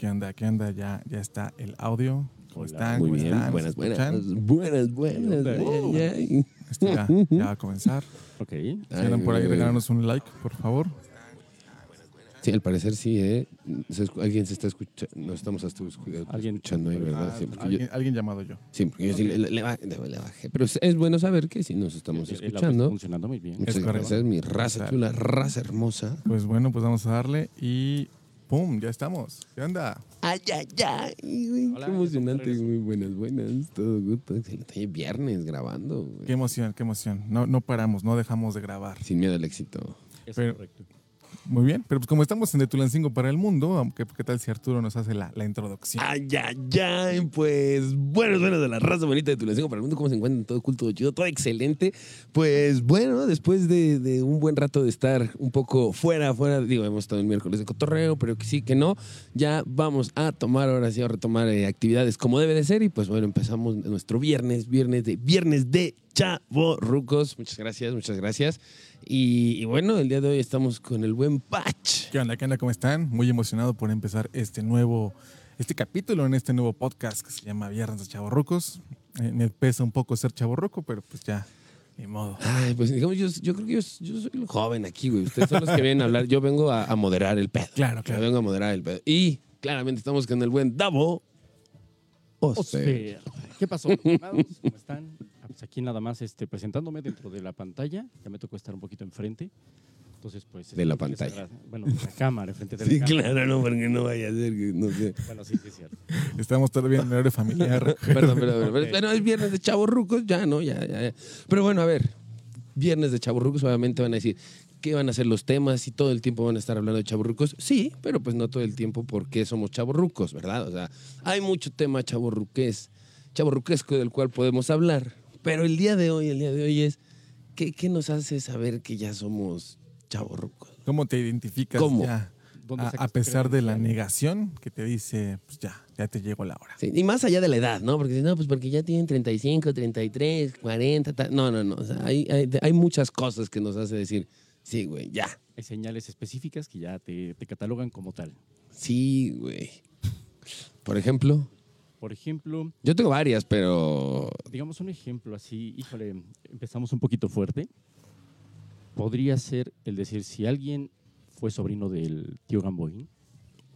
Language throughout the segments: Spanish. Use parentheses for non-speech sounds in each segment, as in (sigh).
¿Qué onda? ¿Qué onda? Ya, ya está el audio. ¿Cómo Hola. están? Muy ¿Cómo bien, están? buenas, ¿Me buenas, buenas, buenas. Uh. Esto ya, ya va a comenzar. Ok. Andan por ahí, Ay, regálanos un like, por favor. Sí, al parecer sí, ¿eh? Alguien se está escuchando, nos estamos hasta Alguien- escuchando ahí, ¿verdad? Sí, alguien, yo, alguien llamado yo. sí, porque yo sí le, le le- le bajé. Pero es, es bueno saber que sí nos estamos El- el audio está escuchando. funcionando muy bien. Muchas Es correcto. gracias, mi raza chula, raza hermosa. Pues bueno, pues vamos a darle y ¡pum! Ya estamos. ¿Qué onda? Ay, ay, ay. Hola, qué emocionante, muy buenas, buenas. Todo gusto, excelente. Viernes grabando, güey. Qué emoción, qué emoción. No, no paramos, no dejamos de grabar. Sin miedo al éxito. Es Pero- correcto. Muy bien, pero pues como estamos en Tulancingo para el mundo, ¿qué tal si Arturo nos hace la, la introducción? Ay, ay, ay, pues buenos, buenos de la raza bonita de Tulancingo para el mundo. ¿Cómo se encuentran? Todo culto, chido, todo excelente. Pues bueno, después de, de un buen rato de estar un poco fuera, fuera, digo, hemos estado el miércoles de cotorreo, pero que sí, que no, ya vamos a tomar, ahora sí, a retomar eh, actividades como debe de ser. Y pues bueno, empezamos nuestro viernes, viernes de, viernes de Chavorrucos. Muchas gracias, muchas gracias. Y, y bueno, el día de hoy estamos con el buen Patch. ¿Qué onda? ¿Qué onda? ¿Cómo están? Muy emocionado por empezar este nuevo, este capítulo en este nuevo podcast que se llama Viernes de Chavorrucos. Eh, me pesa un poco ser chavorruco, pero pues ya, ni modo. Ay, pues digamos, yo, yo creo que yo, yo soy el joven aquí, güey. Ustedes son los que vienen a hablar. Yo vengo a, a moderar el pedo. Claro, Yo claro. vengo a moderar el pedo. Y claramente estamos con el buen Davo. Osfer. Osfer. ¿Qué pasó? (laughs) ¿Cómo están? Pues aquí nada más este, presentándome dentro de la pantalla. Ya me tocó estar un poquito enfrente. Entonces, pues. De la les pantalla. Bueno, de la cámara, enfrente de la Sí, cámara. claro, no, porque no vaya a ser que no sé. Bueno, sí, sí, es cierto. Estamos todavía en horario familiar. (laughs) Perdón, perdón, perdón. Pero, pero es viernes de chavorrucos, ya, ¿no? Ya, ya, ya. Pero bueno, a ver. Viernes de chavorrucos, obviamente van a decir qué van a ser los temas y todo el tiempo van a estar hablando de chavorrucos. Sí, pero pues no todo el tiempo porque somos chavorrucos, ¿verdad? O sea, hay mucho tema chavorruqués, chavorruquesco del cual podemos hablar. Pero el día de hoy, el día de hoy es, ¿qué, qué nos hace saber que ya somos chavorrucos? ¿Cómo te identificas ¿Cómo? ya? ¿Dónde A, a pesar de la negación que te dice, pues ya, ya te llegó la hora. Sí, y más allá de la edad, ¿no? Porque si no, pues porque ya tienen 35, 33, 40, tal. No, no, no. O sea, hay, hay, hay muchas cosas que nos hace decir, sí, güey, ya. Hay señales específicas que ya te, te catalogan como tal. Sí, güey. Por ejemplo, Por ejemplo, yo tengo varias, pero. digamos un ejemplo así, híjole, empezamos un poquito fuerte. Podría ser el decir si alguien fue sobrino del tío Gamboín.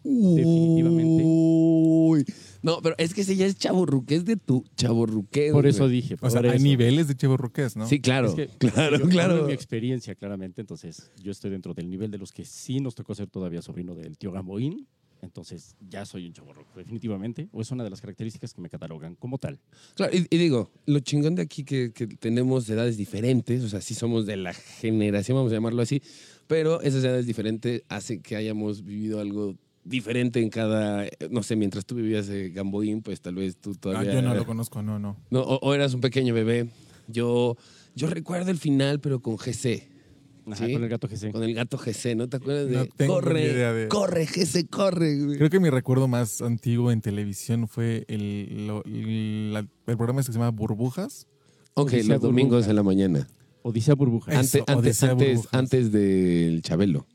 Definitivamente. Uy. No, pero es que ese ya es chaburruque, es de tu chaburruque. Por eso dije. O sea, por hay eso. niveles de chavorruqués, ¿no? Sí, claro. Es que claro, yo claro. mi experiencia, claramente. Entonces, yo estoy dentro del nivel de los que sí nos tocó ser todavía sobrino del tío Gamboín. Entonces, ya soy un chaborruco, definitivamente. O es una de las características que me catalogan como tal. Claro, y, y digo, lo chingón de aquí que, que tenemos edades diferentes, o sea, sí somos de la generación, vamos a llamarlo así, pero esas edades diferentes hacen que hayamos vivido algo diferente en cada, no sé, mientras tú vivías en Gamboín, pues tal vez tú Ah, todavía... yo no lo conozco, no, no. No, o, o eras un pequeño bebé. Yo, yo recuerdo el final, pero con GC, Ajá, Sí. Con el gato GC. con el gato GC, ¿no te acuerdas de No tengo corre, ni idea de- corre, GC, corre? güey"? Creo que mi recuerdo más antiguo en televisión fue el, lo- la- el programa este que se llama Burbujas. Ok, Odisea los domingos en la mañana. Odisea Burbuja. Eso, Antes, antes, Odisea antes, Burbujas. antes del Chabelo.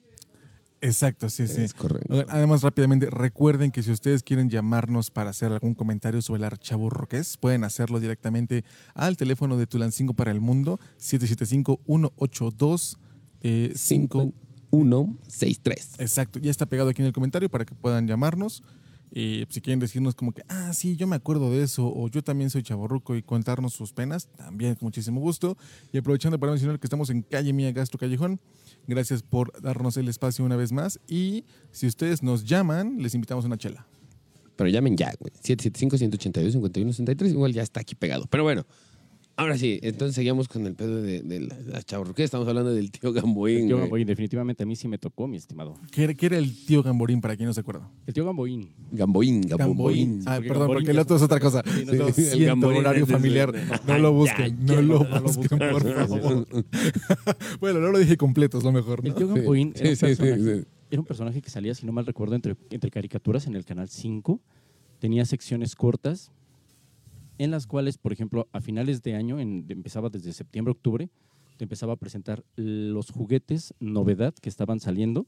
Exacto, sí, sí. Es correcto. Además, rápidamente, recuerden que si ustedes quieren llamarnos para hacer algún comentario sobre el archaburroqués, pueden hacerlo directamente al teléfono de Tulancingo para el Mundo, 775-182-5. 5163. Exacto, ya está pegado aquí en el comentario para que puedan llamarnos. Y si quieren decirnos como que, ah, sí, yo me acuerdo de eso, o yo también soy chaborruco y contarnos sus penas, también con muchísimo gusto. Y aprovechando para mencionar que estamos en Calle Mía Gastro Callejón, gracias por darnos el espacio una vez más. Y si ustedes nos llaman, les invitamos a una chela. Pero llamen ya, güey. 775-182-5163. Igual ya está aquí pegado. Pero bueno, ahora sí. Entonces seguimos con el pedo de, de la, la chavorruqués. Estamos hablando del tío Gamboín. El tío güey. Gamboín, definitivamente a mí sí me tocó, mi estimado. ¿Qué era, qué era el tío Gamborín para quien no se acuerda? El tío Gamboín. Gamboín, Gamboín. Ah, porque perdón, Gamborín porque el ya otro es otra cosa. Sí, no, no, el siento, horario es- familiar. es- No lo busquen, Ay, no ya, lo no lo busquen, busquen. por favor. (laughs) bueno, no lo dije completo, es lo mejor, El ¿no? tío Gamboín Sí, era, un sí, sí, personaje, sí. era un personaje que salía, si no mal recuerdo, entre, entre caricaturas en el Canal 5. Tenía secciones cortas en las cuales, por ejemplo, a finales de año, en- empezaba desde septiembre, octubre, te empezaba a presentar los juguetes novedad que estaban saliendo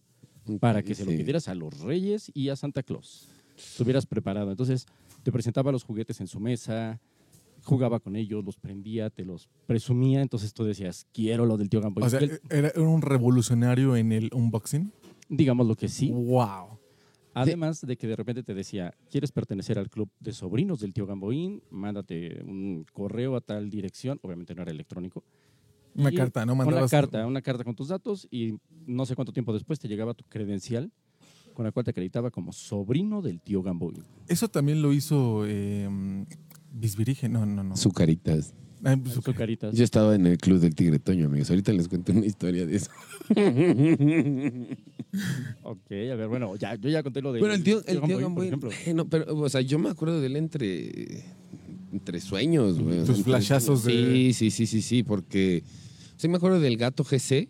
para que se lo pidieras a los Reyes y a Santa Claus. estuvieras preparado. Entonces, te presentaba los juguetes en su mesa, jugaba con ellos, los prendía, te los presumía, entonces tú decías, quiero lo del tío Gamboy. O sea, era un revolucionario en el unboxing. digamos lo que sí. Wow. Además de que de repente te decía, ¿quieres pertenecer al club de sobrinos del tío Gamboín? Mándate un correo a tal dirección, obviamente no era electrónico. Una Y carta, ¿no? Una Mandabas- carta, una carta con tus datos y no sé cuánto tiempo después te llegaba tu credencial con la cual te acreditaba como sobrino del tío Gamboín. Eso también lo hizo eh, Bisbirige. No, no, no. Sucaritas. Ah, pues. Azucaritas. Yo estaba en el club del Tigre Toño, amigos. Ahorita les cuento una historia de eso. (laughs) Ok, a ver, bueno, ya, yo ya conté lo de. Bueno, el tío, el tío por Gamboy, ejemplo. bueno, pero, o sea, yo me acuerdo de él entre, entre sueños, güey. Tus entre flashazos de- Sí, sí, sí, sí, sí, porque sí me acuerdo del gato GC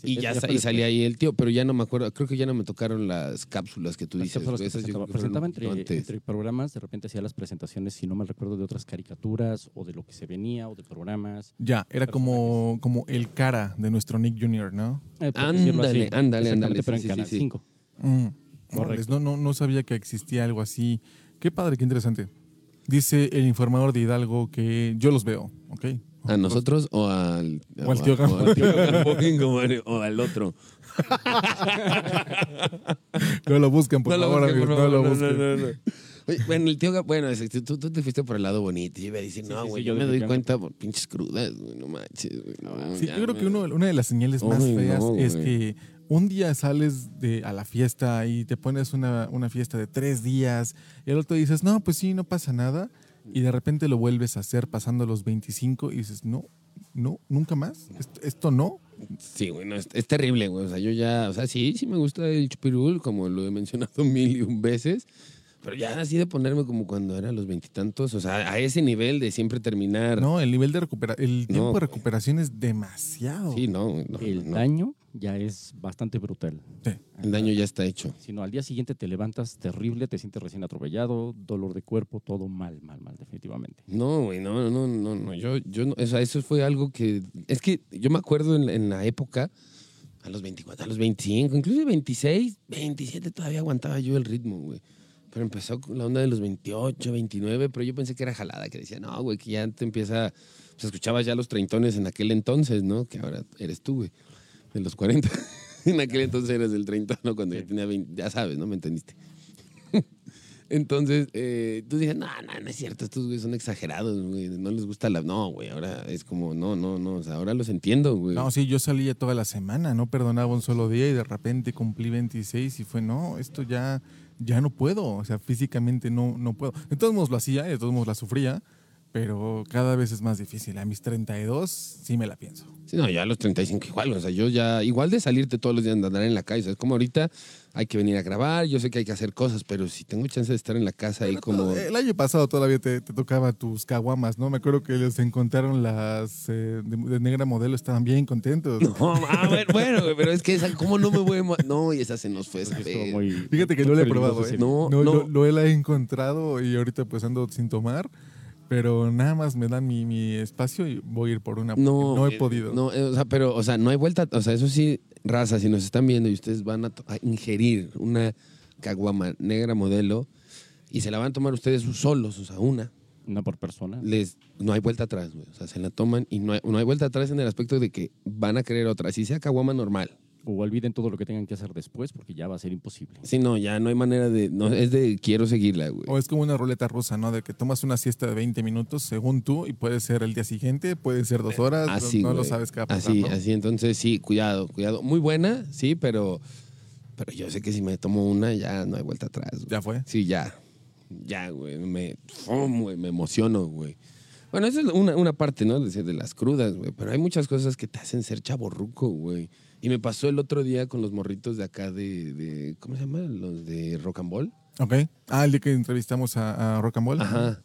Sí, y ya, sa- y salía ahí el tío, pero ya no me acuerdo, creo que ya no me tocaron las cápsulas que tú Las dices. cápsulas que esas yo presentaba. entre, programas, de repente hacía las presentaciones, si no mal recuerdo, de otras caricaturas o de lo que se venía o de programas. Ya, era como, como el cara de nuestro Nick Jr., ¿no? Eh, Ándale, así. ándale, ándale, Pero sí, en sí, Canal sí, sí. 5. Mm. Correcto. No, no, no sabía que existía algo así. Qué padre, qué interesante. Dice el informador de Hidalgo que yo los veo, ¿ok? ¿A nosotros o al, O al tío o al tío Gamboín. Gamboín, (laughs) como era- o al otro? (laughs) No lo busquen, por No favor, busquen, amigos, por no lo busquen. no, no. Oye, bueno, el tío, bueno, tú, tú te fuiste por el lado bonito. Yo iba a decir, no, güey, sí, yo yo me doy cuenta por pinches crudas, güey, no manches, güey. no, Sí, ya, yo creo que uno- una de las señales más Ay, feas no, es que un día sales de, a la fiesta y te pones una, una fiesta de tres días y el otro dices, no, pues sí, no pasa nada. Y de repente lo vuelves a hacer pasando los 25 y dices, no, no, nunca más. Esto, esto no. Sí, güey, no, es, es terrible, güey. O sea, yo ya, o sea, sí, sí me gusta el chupirul, como lo he mencionado (laughs) mil y un veces. Pero ya así de ponerme como cuando era a los veintitantos, o sea, a ese nivel de siempre terminar. No, el nivel de recuperación, el tiempo No. de recuperación es demasiado. Sí, no, no, El no. daño ya es bastante brutal. Sí. El daño ya está hecho. Si no, al día siguiente te levantas terrible, te sientes recién atropellado, dolor de cuerpo, todo mal, mal, mal, definitivamente. No, güey, no, no, no, no. Yo, yo, no, o sea, eso fue algo que. Es que yo me acuerdo en, en la época, a los 24, a los 25, incluso 26, 27, todavía aguantaba yo el ritmo, güey. Pero empezó la onda de los 28, 29, pero yo pensé que era jalada, que decía, no, güey, que ya te empieza. Pues escuchabas ya los treintones en aquel entonces, ¿no? Que ahora eres tú, güey, de los 40. (laughs) en aquel entonces eres del 30, ¿no? Cuando ya tenía 20, ya sabes, ¿no? ¿Me entendiste? (laughs) Entonces, eh, tú dices, no, no, no es cierto, estos güeyes son exagerados, güey, no les gusta la... No, güey, ahora es como, no, no, no, o sea, ahora los entiendo, güey. No, sí, yo salía toda la semana, no perdonaba un solo día y de repente cumplí 26 y fue, no, esto ya, ya no puedo, o sea, físicamente no, no puedo. De todos modos lo hacía de todos modos la sufría, pero cada vez es más difícil. A mis 32 sí me la pienso. Sí, no, ya a los 35 igual, o sea, yo ya, igual de salirte todos los días de andar en la calle, o sea, es como ahorita hay que venir a grabar, yo sé que hay que hacer cosas, pero si tengo chance de estar en la casa ahí como... El año pasado todavía te, te tocaba tus caguamas, ¿no? Me acuerdo que les encontraron las eh, de, de negra modelo, estaban bien contentos. (laughs) No, a ver, bueno, pero es que esa, ¿cómo no me voy a... No, y esa se nos fue esa muy- Fíjate que no lo he probado, ¿eh? No, No, no. Lo, lo he encontrado y ahorita pues ando sin tomar, pero nada más me dan mi, mi espacio y voy a ir por una. No, no he eh, podido. No, eh, o sea, pero, o sea, no hay vuelta. O sea, eso sí, raza, si nos están viendo y ustedes van a ingerir una caguama negra modelo y se la van a tomar ustedes solos, o sea, una, Una por persona. les, no hay vuelta atrás, güey. O sea, se la toman y no hay, no hay vuelta atrás en el aspecto de que van a querer otra. Si sea caguama normal. O olviden todo lo que tengan que hacer después porque ya va a ser imposible. Si no, ya no hay manera de. No, es de quiero seguirla, güey. O es como una ruleta rusa, ¿no? De que tomas una siesta de 20 minutos según tú y puede ser el día siguiente, puede ser dos horas, no- Así, no, lo sabes qué va a pasar, Así, ¿no? así. Entonces, sí, cuidado, cuidado. Muy buena, sí, pero. Pero yo sé que si me tomo una, ya no hay vuelta atrás. güey. Ya fue. Sí, ya. Ya, güey. Me, ¡fum! güey, me emociono, güey. Bueno, esa es una, una parte, ¿no? De, de las crudas, güey. Pero hay muchas cosas que te hacen ser chaborruco, güey. Y me pasó el otro día con los morritos de acá de, de- ¿cómo se llama? Los de Rock and Ball. Ok. Ah, el día que entrevistamos a, a Rock and Ball. Ajá.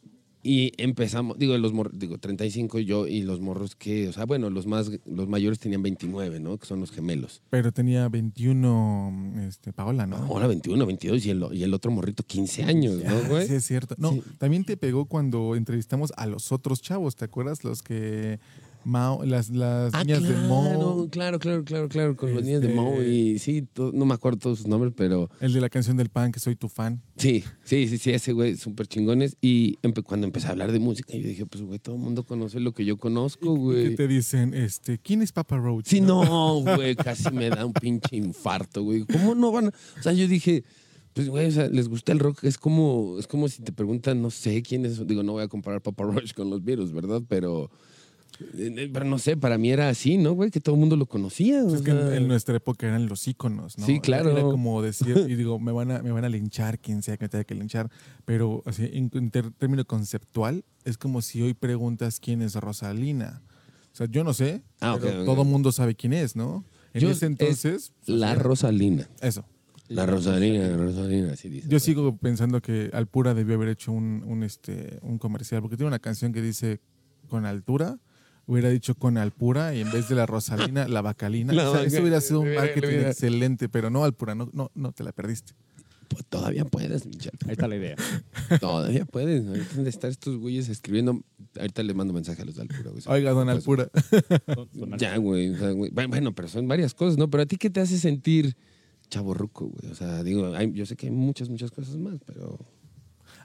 Y empezamos, digo, los mor- digo, 35 yo y los morros que, o sea, bueno, los más, los mayores tenían 29, ¿no? Que son los gemelos. Pero tenía 21, este, Paola, ¿no? Ahora 21, 22 y el, y el otro morrito 15 años, ¿no, (laughs) güey? Sí, es cierto. No, Sí. también te pegó cuando entrevistamos a los otros chavos, ¿te acuerdas? Los que Mao, las, las Ah, niñas claro, de Mo, claro, claro, claro, claro, con los niños de Este- Mo y sí, to- no me acuerdo todos sus nombres, pero el de la canción del pan, que soy tu fan. sí, sí, sí, sí, ese güey, súper chingones. Y empe- cuando empecé a hablar de música, yo dije, pues, güey, todo el mundo conoce lo que yo conozco, ¿Qué güey. te dicen? Este, ¿Quién es Papa Roach? Sí, no, (laughs) güey, casi me da un pinche infarto, güey. ¿Cómo no van? O sea, yo dije, pues, güey, o sea, les gusta el rock. Es como, es como si te preguntan, no sé quién es. Digo, no voy a comparar Papa Roach con los virus, ¿verdad? Pero, pero no sé, para mí era así, ¿no, güey? Que todo el mundo lo conocía. Pues Es que en, en nuestra época eran los íconos, ¿no? Sí, claro. Era como decir, y digo, me van a, me van a linchar, quien sea que me tenga que linchar, pero así, en, en término conceptual, es como si hoy preguntas quién es Rosalina. O sea, yo no sé, Ah, pero ok. todo mundo sabe quién es, ¿no? En Yo- ese entonces... pues, La Rosalina. Eso. La Rosalina, la Rosalina, así dice. Yo sigo pensando que Alpura debió haber hecho un, un, este, un comercial, porque tiene una canción que dice con altura, hubiera dicho con Alpura y en vez de la Rosalina, la Bacalina. (laughs) La o sea, eso hubiera sido un marketing hubiera- excelente, pero no Alpura, no, no, no te la perdiste. Pues todavía puedes, Michel. Ahí está la idea. (laughs) Todavía puedes. Ahorita de estar estos güeyes escribiendo. Ahorita le mando mensaje a los de Alpura, güey. Oiga, don Pues, Alpura. Ya, güey. o sea, güey, Bueno, pero son varias cosas, ¿no? Pero a ti, ¿qué te hace sentir chaborruco, güey? O sea, digo, hay- yo sé que hay muchas, muchas cosas más, pero.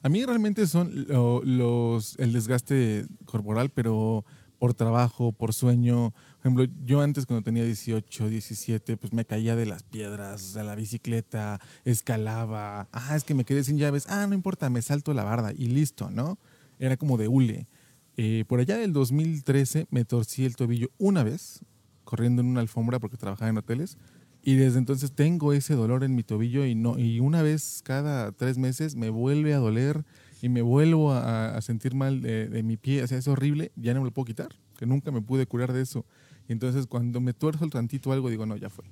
A mí realmente son lo- los el desgaste corporal, pero por trabajo, por sueño. Por ejemplo, yo antes cuando tenía 18, 17, pues me caía de las piedras, de la bicicleta, escalaba. Ah, es que me quedé sin llaves. Ah, no importa, me salto la barda y listo, ¿no? Era como de hule. Eh, por allá del 2013 me torcí el tobillo una vez, corriendo en una alfombra porque trabajaba en hoteles. Y desde entonces tengo ese dolor en mi tobillo y no y una vez cada tres meses me vuelve a doler y me vuelvo a, a sentir mal de, de mi pie. O sea, es horrible, ya no me lo puedo quitar, que nunca me pude curar de eso. Y entonces cuando me tuerzo el tantito algo, digo, no, ya fue.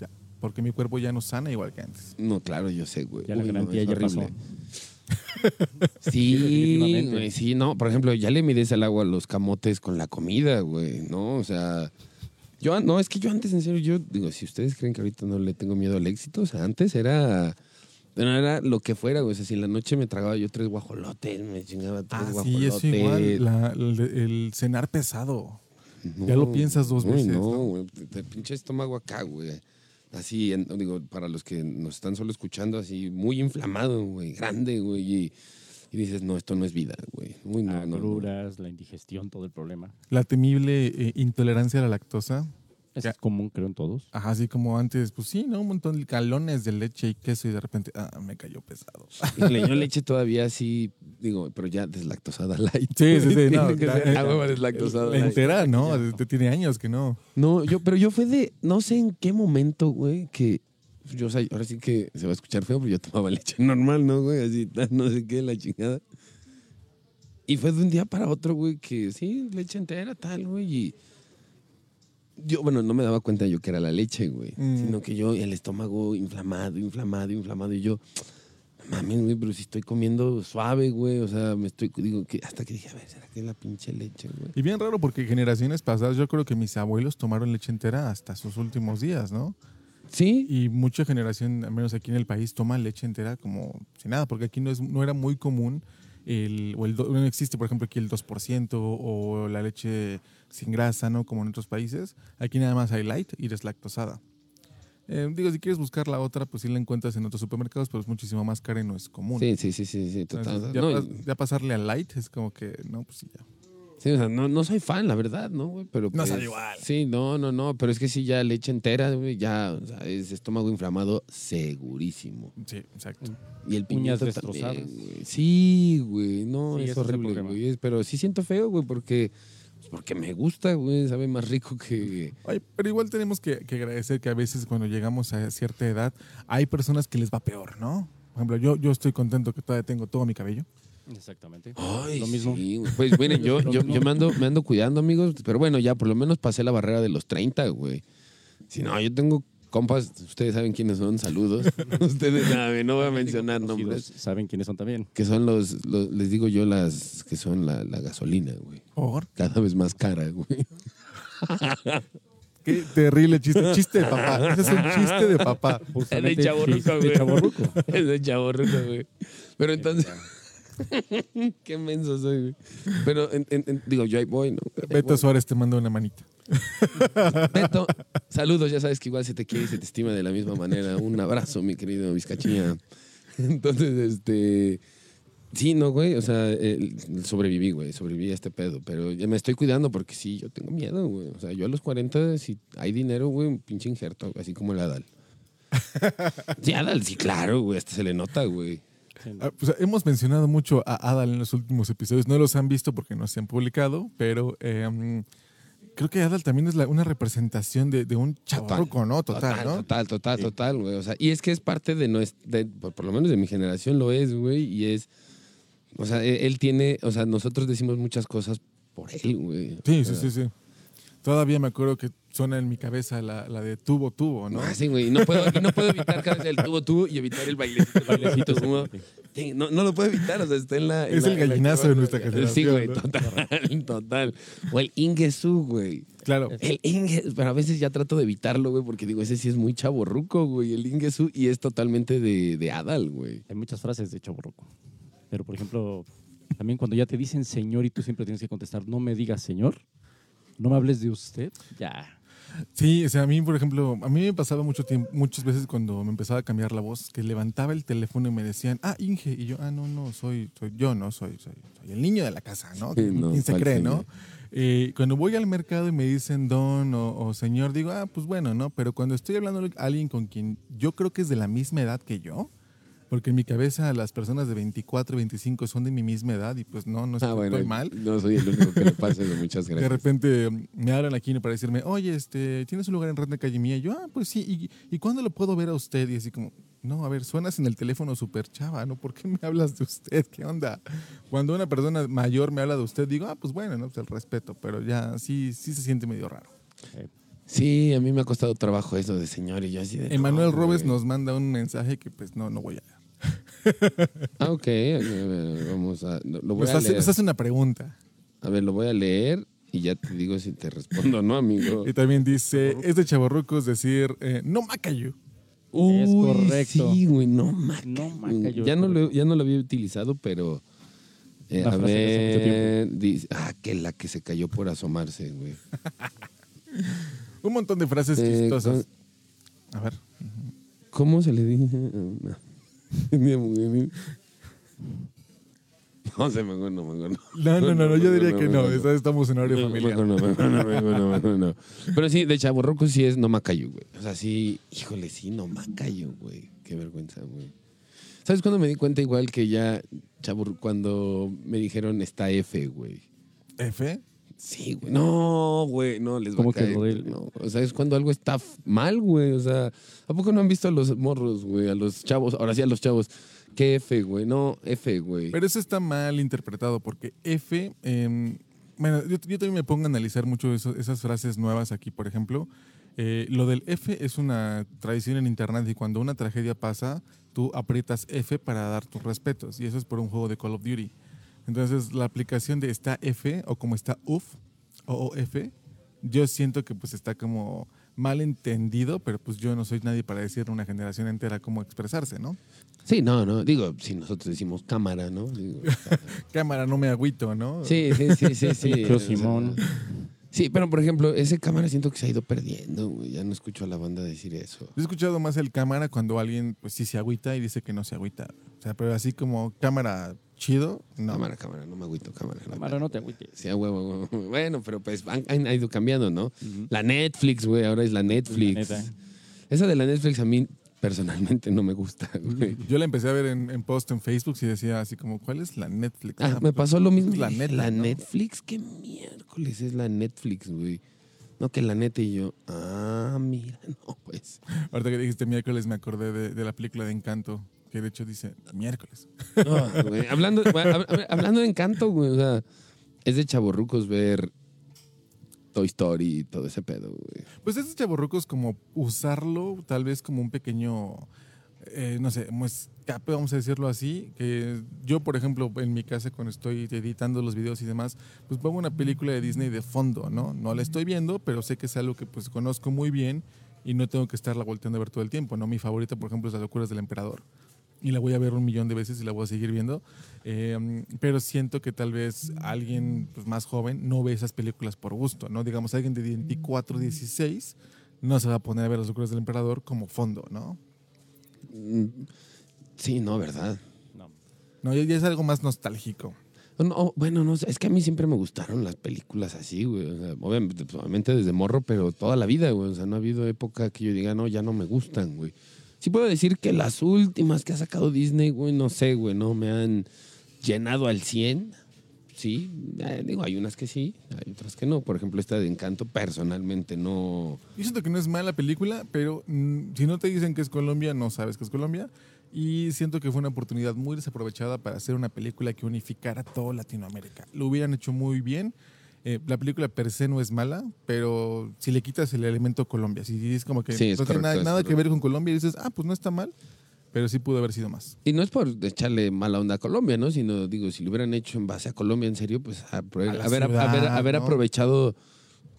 Ya. Porque mi cuerpo ya no sana igual que antes. No, claro, yo sé, güey. Ya la Uy, no, garantía es ya horrible. (laughs) pasó. Sí, definitivamente. güey, sí, no. Por ejemplo, ya le mides el agua a los camotes con la comida, güey, ¿no? O sea, yo, no, es que yo antes, en serio, yo digo, si ustedes creen que ahorita no le tengo miedo al éxito, o sea, antes era, bueno, era lo que fuera, güey. O sea, si en la noche me tragaba yo tres guajolotes, me chingaba tres Ah, sí, guajolotes. eso igual. la- el, el cenar pesado. Ya lo piensas dos Uy, veces, No, ¿no? güey, te- te pinche estómago acá, güey. Así, en- digo, para los que nos están solo escuchando, así, muy inflamado, güey, grande, güey. Y, y dices, no, esto no es vida, güey. Uy, no, no, no. Agruras, la indigestión, todo el problema. La temible eh, intolerancia a la lactosa. Eso es común, creo, en todos. Ajá, así como antes, pues sí, ¿no? Un montón de galones de leche y queso y de repente, ah, me cayó pesado. Híjole, yo leche todavía así, digo, pero ya deslactosada (laughs) light. Sí, sí, sí, Tiene no, que la- ser deslactosada La light. entera, ¿no? Este, tiene años que no. No, yo, pero yo fue de, no sé en qué momento, güey, que yo, o sea, ahora sí que se va a escuchar feo, pero yo tomaba leche normal, ¿no, güey? Así, (laughs) no sé qué, la chingada. Y fue de un día para otro, güey, que sí, leche entera, tal, güey, y yo, bueno, no me daba cuenta yo que era la leche, güey, Mm. sino que yo, el estómago inflamado, inflamado, inflamado, y yo, mames, güey, pero si estoy comiendo suave, güey, o sea, me estoy, digo, que hasta que dije, a ver, ¿será que es la pinche leche, güey? Y bien raro porque generaciones pasadas yo creo que mis abuelos tomaron leche entera hasta sus últimos días, ¿no? Sí, Y mucha generación, al menos aquí en el país, toma leche entera como si nada, porque aquí no, es, no era muy común el, o el, no existe, por ejemplo, aquí el 2% o la leche sin grasa, ¿no? Como en otros países. Aquí nada más hay light y deslactosada. Eh, digo, si quieres buscar la otra, pues sí la encuentras en otros supermercados, pero es muchísimo más cara y no es común. sí, sí, sí, sí, sí, total. Entonces, ya, No, pas- ya pasarle al light es como que, no, pues sí, ya. Sí, o sea, no, no soy fan, la verdad, ¿no, güey? Pero No pues, sabe igual. Sí, no, no, no, pero es que sí, ya leche entera, güey, ya, o sea, es estómago inflamado segurísimo. Sí, exacto. Y el Uñas pimiento destrozadas. también, güey. Sí, güey, no, Sí, ese es es el horrible, problema. güey. es- Pero sí siento feo, güey, porque, pues, porque me gusta, güey, sabe más rico que... Ay, pero igual tenemos que, que agradecer que a veces cuando llegamos a cierta edad hay personas que les va peor, ¿no? Por ejemplo, yo, yo estoy contento que todavía tengo todo mi cabello. Exactamente. Ay, Lo mismo. sí, güey. Pues miren, yo, (laughs) yo, me, ando, me ando cuidando, amigos, pero bueno, ya por lo menos pasé la barrera de los 30, güey. Si no, yo tengo compas, ustedes saben quiénes son, saludos. (laughs) (laughs) ustedes saben, no voy a mencionar nombres. Saben quiénes son también. Que son los, los- les digo yo, las que son la, la gasolina, güey. Por. Cada vez más cara, güey. Qué terrible chiste. Chiste de papá. Ese es un chiste de papá. Justamente, güey. De chavorruco. es de chaborruco, güey. Pero entonces, (laughs) Qué menso soy, güey. Pero, en- en- en- digo, yo ahí voy, ¿no? Ahí Beto voy. Suárez te manda una manita. (laughs) Beto, saludos, ya sabes que igual se te quiere y se te estima de la misma manera. Un abrazo, mi querido Vizcachilla. Entonces, este. Sí, no, güey. O sea, eh, sobreviví, güey. Sobreviví a este pedo. Pero ya me estoy cuidando porque sí, yo tengo miedo, güey. O sea, yo a los 40, si hay dinero, güey, un pinche injerto, así como el Adal. Sí, Adal, sí, claro, güey. Hasta se le nota, güey. Ah, pues, hemos mencionado mucho a Adal en los últimos episodios. No los han visto porque no se han publicado, pero eh, mm, creo que Adal también es la- una representación de, de un chavarruco, ¿no? Total, ¿no? Total, total, total, güey. O sea, y es que es parte de nuestra, de- por, por lo menos de mi generación lo es, güey. Y es, o sea, él, él tiene, o sea, nosotros decimos muchas cosas por él, güey. Sí, sí, sí, sí. Todavía me acuerdo que suena en mi cabeza la, la de tubo, tubo, ¿no? Ah, sí, güey. Y no puedo, no puedo evitar cada vez el tubo tubo y evitar el bailecito, el bailecito. Sí, no, no lo puedo evitar, o sea, está en la. en Es la- el en la- gallinazo de nuestra Sí, generación, güey, ¿no? total, (laughs) total. O el Ingesu, güey. Claro. El Inge, pero a veces ya trato de evitarlo, güey, porque digo, ese sí es muy chaborruco, güey. El Ingesu y es totalmente de, de Adal, güey. Hay muchas frases de chaborroco. Pero, por ejemplo, también cuando ya te dicen señor y tú siempre tienes que contestar, no me digas señor, no me hables de usted, ya. Sí, o sea, a mí, por ejemplo, a mí me pasaba mucho tiempo, muchas veces cuando me empezaba a cambiar la voz, que levantaba el teléfono y me decían, ah, Inge, y yo, ah, no, no, soy, soy yo, no, soy, soy, soy el niño de la casa, ¿no? Sí, no, ¿Quién se ¿cuál cree, no? Eh, cuando voy al mercado y me dicen don o, o señor, digo, ah, pues bueno, ¿no? Pero cuando estoy hablando a alguien con quien yo creo que es de la misma edad que yo, porque en mi cabeza las personas de 24, 25 son de mi misma edad y pues no, no estoy, Ah, bueno, estoy mal. no soy el único que le pasa eso. Muchas De gracias. repente mm, me hablan aquí para decirme, oye, este, ¿tienes un lugar en Red de Calle Mía? Y yo, ah, pues sí, ¿y, ¿y cuándo lo puedo ver a usted? Y así como, no, a ver, suenas en el teléfono súper chava, ¿no? ¿Por qué me (laughs) hablas de usted? ¿Qué onda? Cuando una persona mayor me habla de usted, digo, ah, pues bueno, ¿no? Pues el respeto, pero ya sí, sí se siente medio raro. Sí, a mí me ha costado trabajo eso de señor y yo así de. Emanuel no, Robes nos manda un mensaje que pues no, no voy a. Ah, ok. a ver, vamos a. Lo voy Nos a hace, leer. hace una pregunta. A ver, lo voy a leer y ya te digo si te respondo, ¿no, amigo? Y también dice, es de chavorrucos decir, eh, no macayo. Es correcto. Sí, güey, no maca. No maca, yo- ya, no lo, ya no lo había utilizado, pero. eh, a ver. dice- ah, que la que se cayó por asomarse, güey. (laughs) Un montón de frases Eh, chistosas. A ver. ¿Cómo se le dice? No, no sé, me acuerdo, no me acuerdo. No, no, no, no, yo diría que no. Estamos en horario No, familiar. No, no, no, no, no, no, no, no. Pero sí, de chaborroco sí es no macayo, güey. O sea, sí, híjole, sí, no macayo, güey. Qué vergüenza, güey. ¿Sabes cuándo me di cuenta igual que ya, chabor, cuando me dijeron está F, güey? F. Sí, güey. No, güey, no les va a ¿Cómo que caer. lo del- no. O sea, es cuando algo está mal, güey. O sea, ¿a poco no han visto a los morros, güey? A los chavos, ahora sí a los chavos. ¿Qué F, güey? No, F, güey. Pero eso está mal interpretado porque F. eh, bueno, yo, yo también me pongo a analizar mucho eso- esas frases nuevas aquí, por ejemplo. Eh, lo del F es una tradición en internet y cuando una tragedia pasa, tú aprietas F para dar tus respetos y eso es por un juego de Call of Duty. Entonces, la aplicación de está F o como está UF o OF, yo siento que pues está como mal entendido, pero pues yo no soy nadie para decirle a una generación entera cómo expresarse, ¿no? Sí, no, no. Digo, si nosotros decimos cámara, ¿no? Digo, (laughs) Cámara, no me agüito, ¿no? sí, sí, sí, sí, sí. (laughs) Sea, Simón. Sí, pero por ejemplo, ese cámara siento que se ha ido perdiendo, güey. Ya no escucho a la banda decir eso. Yo he escuchado más el cámara cuando alguien, pues sí se agüita y dice que no se agüita. O sea, pero así como cámara chido, no. Cámara, cámara, no me agüito, cámara. la Cámara, no te agüites. Sí, a huevo, huevo. (laughs) Bueno, pero pues han, han ido cambiando, ¿no? La Netflix, güey, ahora es la Netflix. Neta. Esa de la Netflix a mí personalmente no me gusta, (laughs) güey. Yo la empecé a ver en, en post en Facebook y decía así como, ¿cuál es la Netflix? Ah, Ah, me pues, pasó lo mismo. La neta, La ¿no? Netflix, qué miércoles es la Netflix, güey. No, que la neta y yo, ah, mira, (laughs) no, pues. Ahorita que dijiste miércoles me acordé de, de la película de Encanto, que de hecho dice miércoles. No, güey. Hablando, hablando de encanto, güey, o sea, es de chaborrucos ver Toy Story y todo ese pedo, güey. Pues esos chaborrucos como usarlo tal vez como un pequeño, eh, no sé, como escape, vamos a decirlo así, que yo por ejemplo en mi casa cuando estoy editando los videos y demás, pues pongo una película de Disney de fondo, ¿no? No la estoy viendo, pero sé que es algo que pues conozco muy bien y no tengo que estarla volteando a ver todo el tiempo, ¿no? Mi favorita por ejemplo es Las locuras del emperador. Y la voy a ver un millón de veces y la voy a seguir viendo. Eh, pero siento que tal vez alguien pues, más joven no ve esas películas por gusto, ¿no? Digamos, alguien de 24, 16 no se va a poner a ver las locuras del emperador como fondo, ¿no? Mm, Sí, no, ¿verdad? No. No, ya, es algo más nostálgico. No, bueno, no es que a mí siempre me gustaron las películas así, güey. O sea, obviamente, pues, obviamente desde morro, pero toda la vida, güey. O sea, no ha habido época que yo diga, no, ya no me gustan, güey. Sí puedo decir que las últimas que ha sacado Disney, güey, no sé, güey, no me han llenado al 100. Sí, eh, digo, hay unas que sí, hay otras que no. Por ejemplo, esta de Encanto, personalmente no. Yo siento que no es mala película, pero mm, si no te dicen que es Colombia, no sabes que es Colombia. Y siento que fue una oportunidad muy desaprovechada para hacer una película que unificara todo Latinoamérica. Lo hubieran hecho muy bien. Eh, la película per se no es mala, pero si le quitas el elemento Colombia, si es como que Sí, es no tiene nada, que ver con Colombia, y dices, ah, pues no está mal, pero sí pudo haber sido más. Y no es por echarle mala onda a Colombia, ¿no? Sino, digo, si lo hubieran hecho en base a Colombia, en serio, pues a- haber, ciudad, haber, haber ¿no? aprovechado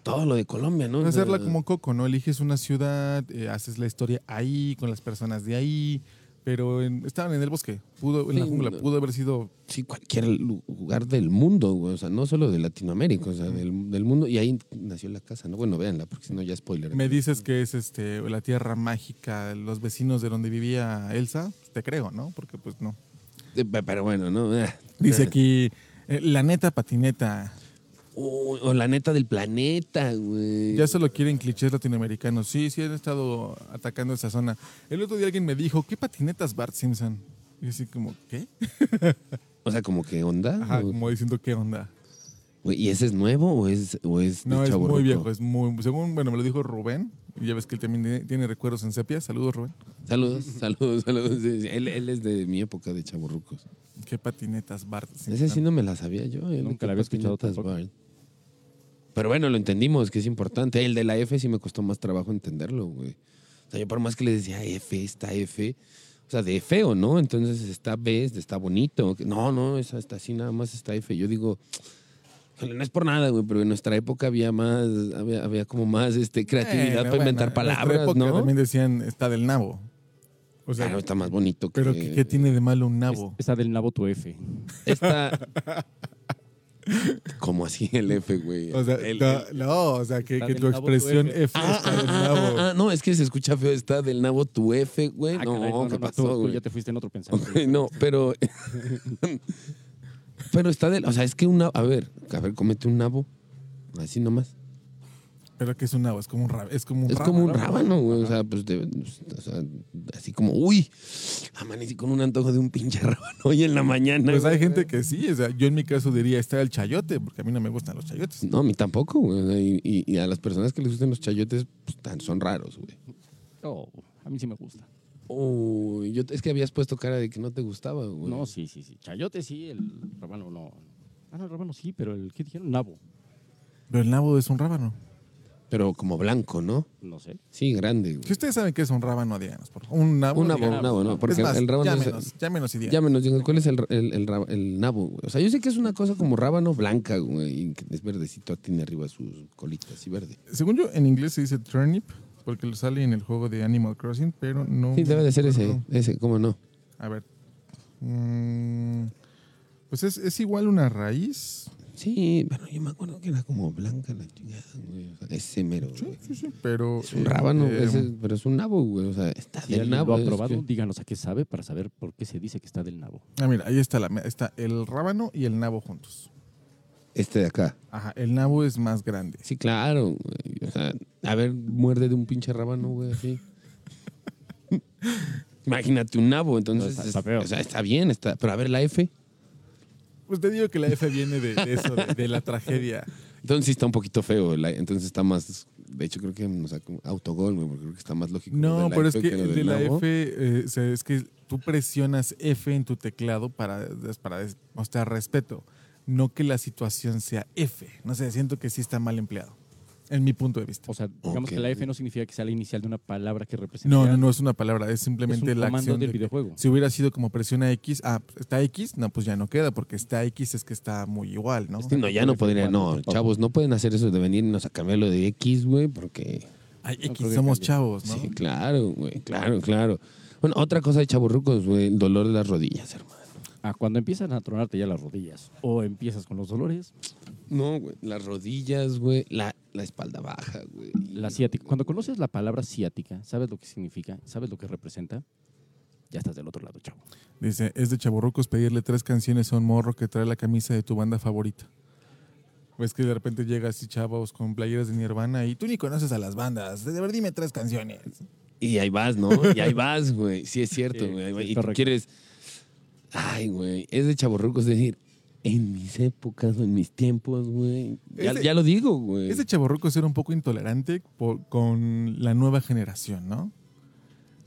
todo lo de Colombia, ¿no? Hacerla como Coco, ¿no? Eliges una ciudad, eh, haces la historia ahí, con las personas de ahí, pero en- estaban en el bosque, pudo, en la jungla, pudo haber sido Sí, cualquier lu- lugar del mundo, güey. O sea, no solo de Latinoamérica, o sea, del, del mundo. Y ahí nació la casa, ¿no? Bueno, véanla, porque si no ya spoiler. Me dices que es este la tierra mágica, los vecinos de donde vivía Elsa, te creo, ¿no? Porque pues no. Eh, pe- Pero bueno, ¿no? (laughs) Dice aquí, eh, la neta patineta, Uy, o la neta del planeta, güey. ya solo quieren clichés latinoamericanos. Sí, sí han estado atacando esa zona. El otro día alguien me dijo, ¿qué patinetas Bart Simpson? Y así como, ¿qué? O sea, como que onda. Ajá, O- como diciendo, ¿qué onda? ¿Y ese es nuevo o es, o es de No, es muy viejo, es muy, según, bueno, me lo dijo Rubén, y ya ves que él también tiene, recuerdos en sepia. Saludos, Rubén. Saludos, (laughs) saludos, saludos. Él, él es de mi época de chavorrucos. ¿Qué patinetas Bart? Ese sí no me la sabía yo. Nunca la había escuchado tampoco. van. Pero bueno, lo entendimos, que es importante. El de la F sí me costó más trabajo entenderlo, güey. O sea, yo por más que le decía F, está F. O sea, de feo, ¿no? Entonces está B, está bonito. No, no, esa está así, nada más está F. Yo digo, no es por nada, güey, pero en nuestra época había más, había, había como más este, creatividad Bueno, para bueno, inventar en nuestra palabras, época ¿no? También decían, está del nabo. O sea, Claro, está más bonito que... pero ¿qué, qué tiene de malo un nabo? Es- esa del nabo tu F. (laughs) Esta... como así el F, güey. O sea, El- no, el- no, o sea, que, tu nabo tu expresión F. F Ah, está ah, del ah, nabo. ah, ah, no, es que se escucha feo, está del nabo tu F, güey. Ah, no, caray, ¿qué no, pasó, tú, tú güey? ya te fuiste en otro pensamiento. No, pero. (laughs) pero está del. O sea, es que una. A ver, a ver, comete un nabo. Así nomás. Pero que es un nabo, es como un rábano. Es como un Es rábano. como un rábano, güey. O sea, pues. de- o sea, así como, uy, amanecí con un antojo de un pinche (laughs) rábano hoy en la mañana. Pues hay güey. gente que sí, o sea, yo en mi caso diría está el chayote, porque a mí no me gustan los chayotes. No, a mí tampoco, güey. Y, y- a las personas que les gustan los chayotes, pues, tan- son raros, güey. Oh, a mí sí me gusta. Uy, yo, es que habías puesto cara de que no te gustaba, güey. No, sí, sí, sí. Chayote sí, el rábano no. Ah, no, el rábano sí, pero el que dijeron nabo. Pero el nabo es un rábano. Pero como blanco, ¿no? No sé. Sí, grande, güey. Si ustedes saben qué es un rábano, díganos, por favor. Un nabo. Un nabo, díganos. un nabo, ¿no? Porque es más, el rábano es- llámenos, llámenos y díganos. Ya me nos digan, ¿cuál es el, el, el, el nabo? güey? O sea, yo sé que es una cosa como rábano blanca, güey, y que es verdecito, tiene arriba sus colitas y verde. Según yo, en inglés se dice turnip, porque lo sale en el juego de Animal Crossing, pero no. Sí, debe de ser ese, no. ese, ¿cómo no? A ver. Mm, pues es, es igual una raíz. Sí, pero yo me acuerdo que era como blanca la chingada, güey. O sea, ese mero, Sí, güey. sí, sí, pero. Es un rábano, eh, ese- pero es un nabo, güey. O sea, está Si del nabo. lo ha probado, que- díganos a qué sabe para saber por qué se dice que está del nabo. Ah, mira, ahí está, la, está el rábano y el nabo juntos. Este de acá. Ajá, el nabo es más grande. Sí, claro, güey. O sea, a ver, muerde de un pinche rábano, güey, así. (laughs) Imagínate un nabo, entonces. Está- es- está feo. O sea, está bien, está. Pero a ver, la F. Pues te digo que la F viene de, de eso, de, de la tragedia. Entonces sí está un poquito feo. la- entonces está más. De hecho, creo que nos autogol, güey, porque creo que está más lógico. No, pero es que del de la. F, eh, o sea, es que tú presionas F en tu teclado para, para mostrar respeto, no que la situación sea F. No sé, siento que sí está mal empleado, en mi punto de vista. O sea, digamos que la F no significa que sea la inicial de una palabra que representa. No, no, no es una palabra, es Es simplemente un la acción del de- videojuego. Si hubiera sido como presiona X, ah, está X, no, pues ya no queda, porque está X es que está muy igual, ¿no? Sí, no, ya no podría. No, chavos, no pueden hacer eso de venirnos a cambiarlo de X, güey, porque. Ay, X, que somos chavos, ¿no? Sí, claro, güey, claro, claro. Bueno, otra cosa de chaburrucos, güey, el dolor de las rodillas, hermano. Ah, cuando empiezan a tronarte ya las rodillas o empiezas con los dolores, No, güey, las rodillas, güey, la, la espalda baja, güey. la ciática. Cuando conoces la palabra ciática, sabes lo que significa, sabes lo que representa, ya estás del otro lado, chavo. Dice, es de chaborrucos pedirle tres canciones a un morro que trae la camisa de tu banda favorita. Ves que de repente llega así chavos con playeras de Nirvana y tú ni conoces a las bandas. De ver, dime tres canciones. Y ahí vas, ¿no? Y ahí (laughs) vas, güey. Sí, es cierto, güey. sí, y tú quieres. Ay, güey. Es de chaborrucos decir, en mis épocas o en mis tiempos, güey. Ya, ya lo digo, güey. Ese chaborruco es ser un poco intolerante por- con la nueva generación, ¿no?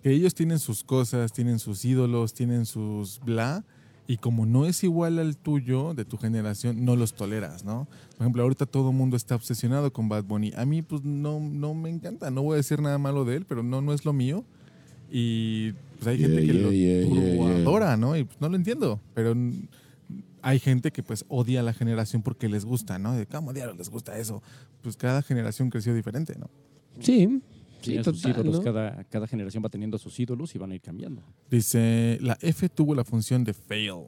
Que ellos tienen sus cosas, tienen sus ídolos, tienen sus bla, y como no es igual al tuyo, de tu generación, no los toleras, ¿no? Por ejemplo, ahorita todo el mundo está obsesionado con Bad Bunny. A mí, pues, no, no me encanta, no voy a decir nada malo de él, pero no, no es lo mío. Y pues hay Yeah, gente que yeah, lo yeah, yeah, lo yeah. adora, ¿no? Y pues, no lo entiendo, pero hay gente que pues odia a la generación porque les gusta, ¿no? De cómo diablos les gusta eso. Pues cada generación creció diferente, ¿no? Sí, sí, sus total, ídolos, ¿no? cada, cada generación va teniendo sus ídolos y van a ir cambiando. Dice, la F tuvo la función de fail.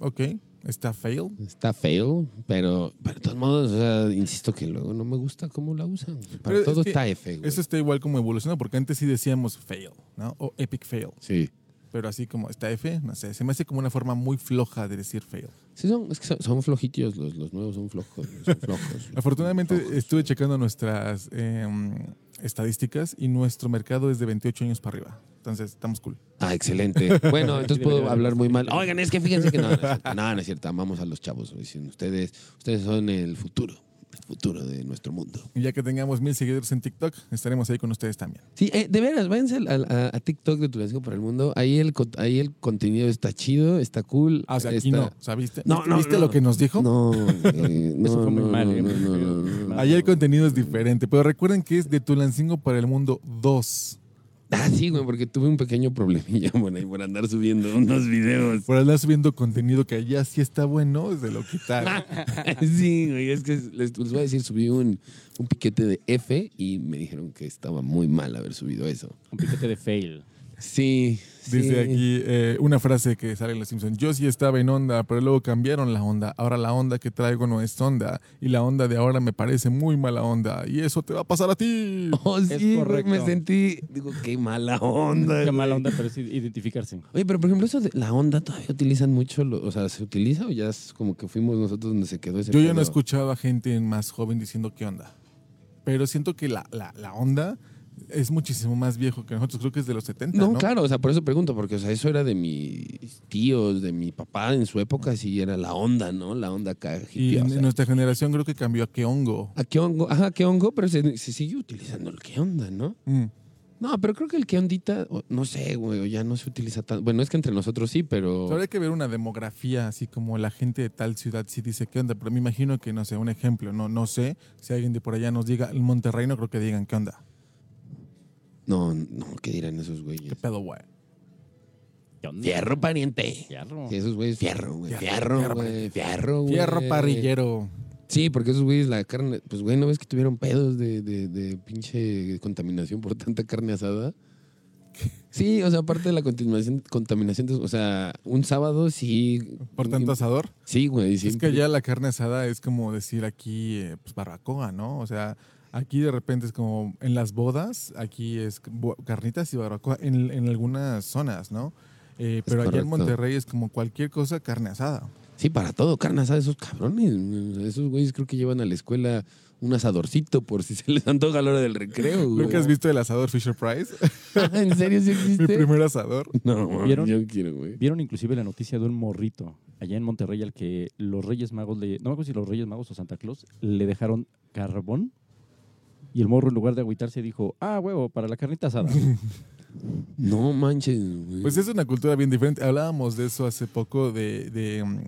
Ok, está fail. Está feo, pero, pero de todos modos, o sea, insisto que luego no me gusta cómo la usan. Para Pero todo es que está F, güey. Eso está igual como evolucionado, porque antes sí decíamos fail, ¿no? O epic fail. Sí. Pero así como está F, no sé, se me hace como una forma muy floja de decir fail. Sí, son, es que son, son flojitos, los, los nuevos son flojos. Son flojos. (laughs) Afortunadamente Flojos. estuve checando nuestras em, estadísticas y nuestro mercado es de 28 años para arriba. Entonces, estamos cool. Ah, excelente. Bueno, (laughs) entonces puedo hablar muy mal. Oigan, es que fíjense que no, no es cierto. (laughs) No, no es cierto. Amamos a los chavos. Dicen, ustedes, ustedes son el futuro, futuro de nuestro mundo. Y ya que tengamos mil seguidores en TikTok, estaremos ahí con ustedes también. Sí, eh, de veras, váyanse a, a- a TikTok de Tulancingo para el Mundo. Ahí el, co- ahí el contenido está chido, está cool. Ah, o sea, aquí está- no. O sea, ¿viste, No, ¿viste, no, viste no. lo que nos dijo? No, (laughs) eh, no, Eso fue muy mal, no, ¿eh? no, no, no, no. Ayer el contenido es diferente, pero recuerden que es de Tulancingo para el Mundo 2. Ah, sí, güey, porque tuve un pequeño problemilla (laughs) bueno, ahí por andar subiendo unos videos. Por andar subiendo contenido que allá sí está bueno, se lo quitaron. (laughs) sí, güey, es que les, les voy a decir, subí un, un piquete de F y me dijeron que estaba muy mal haber subido eso. Un piquete de fail. Sí, Dice sí. aquí eh, una frase que sale en Los Simpsons. Yo sí estaba en onda, pero luego cambiaron la onda. Ahora la onda que traigo no es onda. Y la onda de ahora me parece muy mala onda. Y eso te va a pasar a ti. (laughs) Oh, sí, correcto. me sentí, digo, qué mala onda. Qué mala onda, pero es identificarse. Oye, pero por ejemplo, eso de la onda todavía utilizan mucho, lo- o sea, ¿se utiliza o ya es como que fuimos nosotros donde se quedó ese Yo ya no he pedo? escuchado a gente más joven diciendo qué onda. Pero siento que la, la, la onda es muchísimo más viejo que nosotros. Creo que es de los 70. No, No, claro, o sea, por eso pregunto, porque o sea, eso era de mis tíos, de mi papá en su época, sí era la onda, ¿no? La onda acá. Y o en, sea. nuestra generación creo que cambió a qué hongo. ¿A qué hongo? Ajá, qué hongo, pero se, se sigue utilizando el qué onda, ¿no? Mm. No, pero creo que el qué ondita, no sé, güey, ya no se utiliza tanto. Bueno, es que entre nosotros sí, pero. Habría que ver una demografía, así como la gente de tal ciudad sí dice qué onda, pero me imagino que, no sé, un ejemplo, no, no sé, si alguien de por allá nos diga, en Monterrey no creo que digan qué onda, No, no, ¿qué dirán esos qué güeyes? pedo, güey. ¿Qué onda? Fierro, pariente. Fierro. Sí, esos güeyes, fierro, güey. Fierro, Fierro, fierro, güey. Fierro, güey. Fierro parrillero. Sí, porque esos güeyes, la carne, pues güey, ¿no ves que tuvieron pedos de, de, de pinche contaminación por tanta carne asada? Sí, o sea, aparte de la contaminación, contaminación, o sea, un sábado sí. Por tanto asador. Sí, güey. Es que allá la carne asada es como decir aquí, eh, pues barbacoa, ¿no? O sea, aquí de repente es como en las bodas, aquí es carnitas y barbacoa en, en algunas zonas, ¿no? Eh, pero allá en. Monterrey es como cualquier cosa carne asada. Sí, para todo, carne asada, esos cabrones. Esos güeyes creo que llevan a la escuela un asadorcito por si se les antoja a la hora del recreo, güey. ¿Nunca has visto el asador Fisher Price? (laughs) ¿En serio sí (laughs) Mi existe? primer asador. No, mames, ¿Vieron? yo quiero, güey. Vieron inclusive la noticia de un morrito allá en Monterrey al que los Reyes Magos, le, no me acuerdo si los Reyes Magos o Santa Claus, le dejaron carbón y el morro en lugar de agüitarse dijo, ah, huevo, para la carnita asada. (laughs) No manches, güey. Pues es una cultura bien diferente. Hablábamos de eso hace poco, de, de, mm,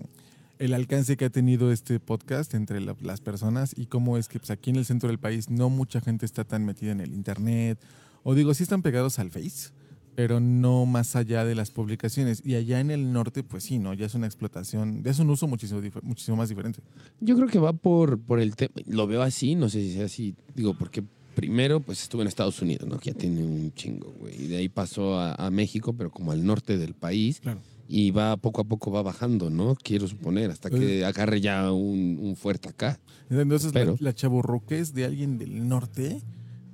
el alcance que ha tenido este podcast entre la- las personas y cómo es que pues, aquí en el centro del país no mucha gente está tan metida en el internet. O digo, sí están pegados al Face, pero no más allá de las publicaciones. Y allá en el norte, pues sí, ¿no? Ya es una explotación, ya es un uso muchísimo, muchísimo más diferente. Yo creo que va por, por el tema. Lo veo así, no sé si sea así. Digo, porque primero, pues estuvo en Estados Unidos, ¿no? Que ya tiene un chingo, güey. Y de ahí pasó a, a México, pero como al norte del país. Claro. Y va poco a poco va bajando, ¿no? Quiero suponer, hasta que agarre ya un, un fuerte acá. Entonces, Pero- la, la chavorruquez de alguien del norte,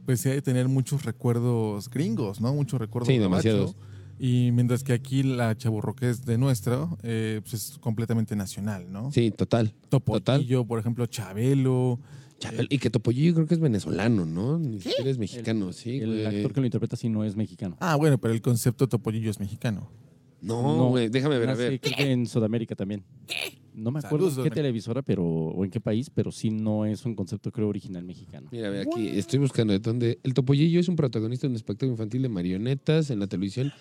pues sí hay de tener muchos recuerdos gringos, ¿no? Muchos recuerdos Sí, demasiados. Y mientras que aquí la chavorruquez de nuestro, eh, pues es completamente nacional, ¿no? Sí, total. Topollillo, por ejemplo, Chabelo. Chabelo. Y que Topollillo creo que es venezolano, ¿no? Ni siquiera es mexicano, sí, El güey. actor que lo interpreta sí no es mexicano. Ah, bueno, pero el concepto Topollillo es mexicano. No, güey, déjame ver, a ver. creo que en Sudamérica también. No me acuerdo Saludos, en qué televisora pero, o en qué país, pero sí no es un concepto, creo, original mexicano. Mira, ve aquí, estoy buscando de dónde. El Topollillo es un protagonista de un espectáculo infantil de marionetas en la televisión.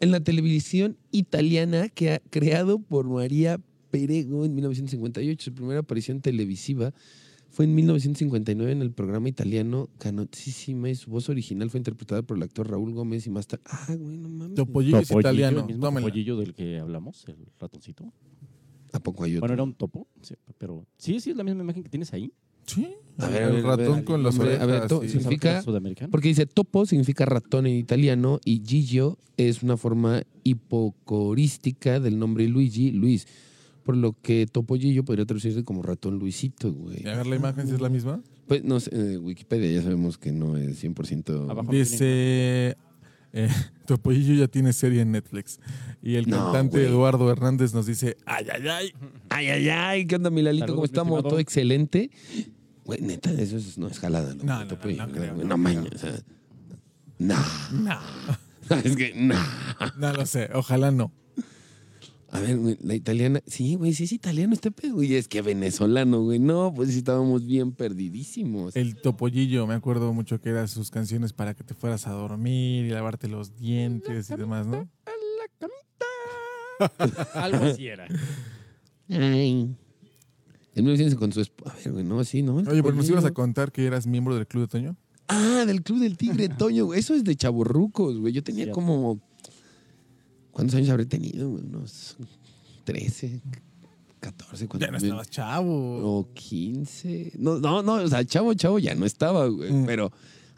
En la televisión italiana que ha creado por María Perego en 1958. Su primera aparición televisiva fue en 1959 en el programa italiano Canotissima y su voz original fue interpretada por el actor Raúl Gómez y más tarde. Ah, güey, no mames. Topollillo es Topollillo, italiano. El mismo tómela. topollillo del que hablamos, el ratoncito. ¿A poco hay otro? Bueno, era un topo, sí, pero sí, sí es la misma imagen que tienes ahí. Sí. A ver, a el a ver, ratón con las hombre, a orejas. ver, to- sí. Significa- sudamericano. Porque dice topo significa ratón en italiano y Gigio es una forma hipocorística del nombre Luigi, Luis. Por lo que topollillo podría traducirse como ratón Luisito, güey. Y a ver la imagen si es la misma. Pues no sé, Wikipedia ya sabemos que no es 100%. Abajo. Dice. Eh, (laughs) Topollillo ya tiene serie en Netflix. Y el No, cantante. Eduardo Hernández nos dice: ¡Ay, ay, ay! Ay, ay, ay, ¿qué onda, Milalito? Saludos, ¿Cómo estamos? Todo excelente. Güey, neta, eso es- no es jalada, ¿no? No, no, no, no creo, no no o sea, no. No, (laughs) es que, no. no lo sé. Ojalá no. A ver, güey, la italiana. Sí, güey, sí es italiano este pedo. Y es que venezolano, güey. No, pues sí estábamos bien perdidísimos. El Topollillo, me acuerdo mucho que eran sus canciones para que te fueras a dormir y lavarte los dientes y demás, ¿no? (laughs) Algo así era. Ay. En 1900 con su esposa. A ver, güey, no, sí, ¿no? El Oye, pero nos ibas a contar que eras miembro del Club de Toño. Ah, del Club del Tigre Toño, güey. Eso es de chaburrucos, güey. Yo tenía como. ¿Cuántos años habré tenido? Unos 13, 14, cuando Ya no estabas chavo. O 15. No, no, no, o sea, chavo, chavo ya no estaba, güey. Mm. Pero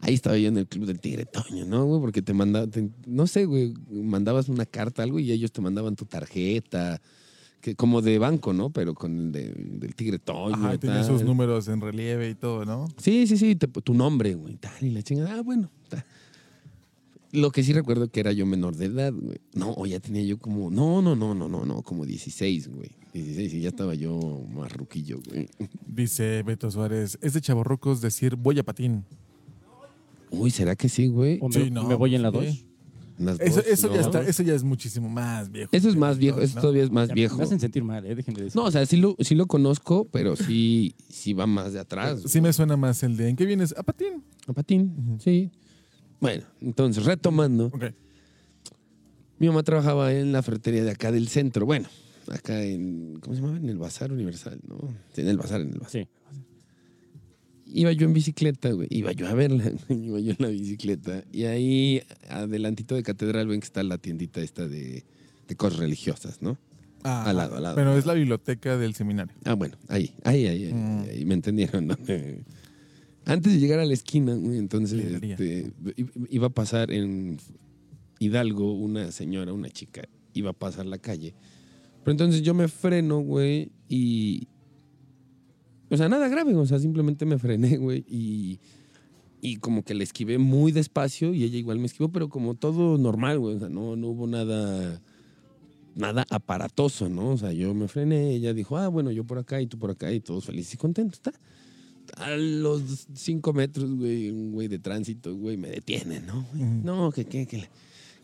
ahí estaba yo en el club del Tigre Toño, ¿no, güey? Porque te mandaba, te- no sé, güey, mandabas una carta, algo, y ellos te mandaban tu tarjeta, que, como de banco, ¿no? Pero con el de- del Tigre Toño. Ajá, y tenía tal. sus números en relieve y todo, ¿no? Sí, sí, sí, te- tu nombre, güey, tal, y la chingada. Ah, bueno. ta. Lo que sí recuerdo que era yo menor de edad, güey. No, o ya tenía yo como, no, no, no, no, no, no, como 16, güey. 16 y ya estaba yo más ruquillo, güey. Dice Beto Suárez, es de chavorrucos decir voy a patín. Uy, ¿será que sí, güey? O me, Sí, no, me voy en la sí. 2. Las Eso, dos, eso, ya ¿no? está, eso ya es muchísimo más viejo. Eso es más viejo, eso ¿no? todavía es más Ya, viejo. Me hacen sentir mal, ¿eh? Dejen de decir. No, o sea, sí lo, sí lo conozco, pero sí, sí va más de atrás. Sí me suena más el de ¿en qué vienes? A patín. A patín, sí. Bueno, entonces, retomando. Ok. Mi mamá trabajaba en la ferretería de acá del centro. Bueno, acá en. ¿Cómo se llama? En el Bazar Universal, ¿no? Sí, en el Bazar, en el Bazar. Sí. Iba yo en bicicleta, güey. Iba yo a verla. (laughs) Iba yo en la bicicleta. Y ahí, adelantito de Catedral, ven que está la tiendita esta de, de cosas religiosas, ¿no? Ah, Al lado, al lado. Pero es la biblioteca del seminario. Ah, bueno, ahí, ahí, ahí, ahí, Mm. ahí, me entendieron, ¿no? (laughs) Antes de llegar a la esquina, güey, entonces este, iba a pasar en Hidalgo una señora, una chica, iba a pasar la calle. Pero entonces yo me freno, güey, y... O sea, nada grave, o sea, simplemente me frené, (laughs) güey, y, y como que le esquivé muy despacio y ella igual me esquivó, pero como todo normal, güey, o sea, no, no hubo nada nada aparatoso, ¿no? O sea, yo me frené, ella dijo, ah, bueno, yo por acá y tú por acá y todos felices y contentos, ¿está? A los cinco metros, güey, un güey de tránsito, güey, me detiene, ¿no? güey? No, que, que, que,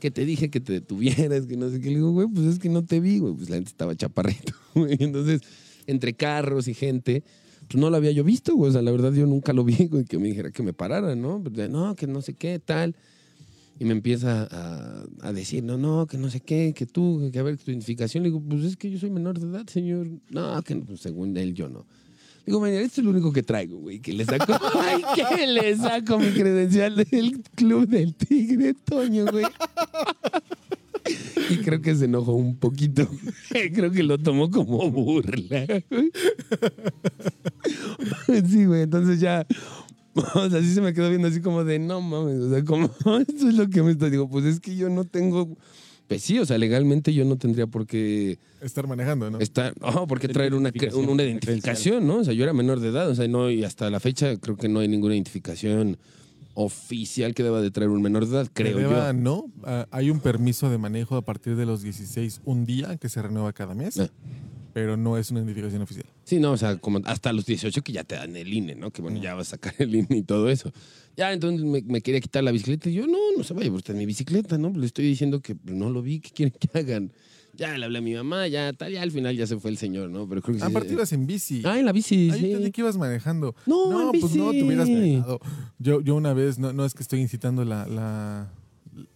que te dije que te detuvieras, que no sé qué. Le digo, güey, pues es que no te vi, güey. Pues la gente estaba chaparrito, (laughs) güey. Entonces, entre carros y gente, pues no lo había yo visto, güey. O sea, la verdad yo nunca lo vi, (laughs) güey, que me dijera que me parara, ¿no? Pues, de, no, que no sé qué, tal. Y me empieza a, a decir, no, no, que no sé qué, que tú, que a ver tu identificación. Le digo, pues es que yo soy menor de edad, señor. No, que no, pues, según él yo no. Digo, mira, esto es lo único que traigo, güey, que le saco, (laughs) ay, que le saco mi credencial del club del tigre, Toño, güey. Y creo que se enojó un poquito. Creo que lo tomó como burla. güey. Sí, güey, entonces ya O sea, sí se me quedó viendo así como de, no mames, o sea, como, esto es lo que me está, digo, pues es que yo no tengo, pues sí, o sea, legalmente yo no tendría por qué Estar manejando, ¿no? estar, no, por qué La traer una, una la identificación, ¿no? O sea, yo era menor de edad, o sea, no, y hasta la fecha creo que no hay ninguna identificación oficial que deba de traer un menor de edad, creo deba, yo. No, Ah, hay un permiso de manejo a partir de los 16, un día que se renueva cada mes, Ah. pero no es una identificación oficial. Sí, no, o sea, como hasta los 18 que ya te dan el INE, ¿no? Que bueno, ya vas a sacar el INE y todo eso. Ya, entonces me, me quería quitar la bicicleta y yo, no, no se vaya, porque está mi bicicleta, ¿no? Le estoy diciendo que no lo vi, ¿qué quieren que hagan? Ya le hablé a mi mamá, ya tal, ya al final ya se fue el señor, ¿no? Pero creo que sí. Aparte ibas en bici. Ah, en la bici, Ahí sí. entendí que ibas manejando. No, en pues no, te bici. hubieras manejado. Yo, yo una vez, no, no es que estoy incitando la, la-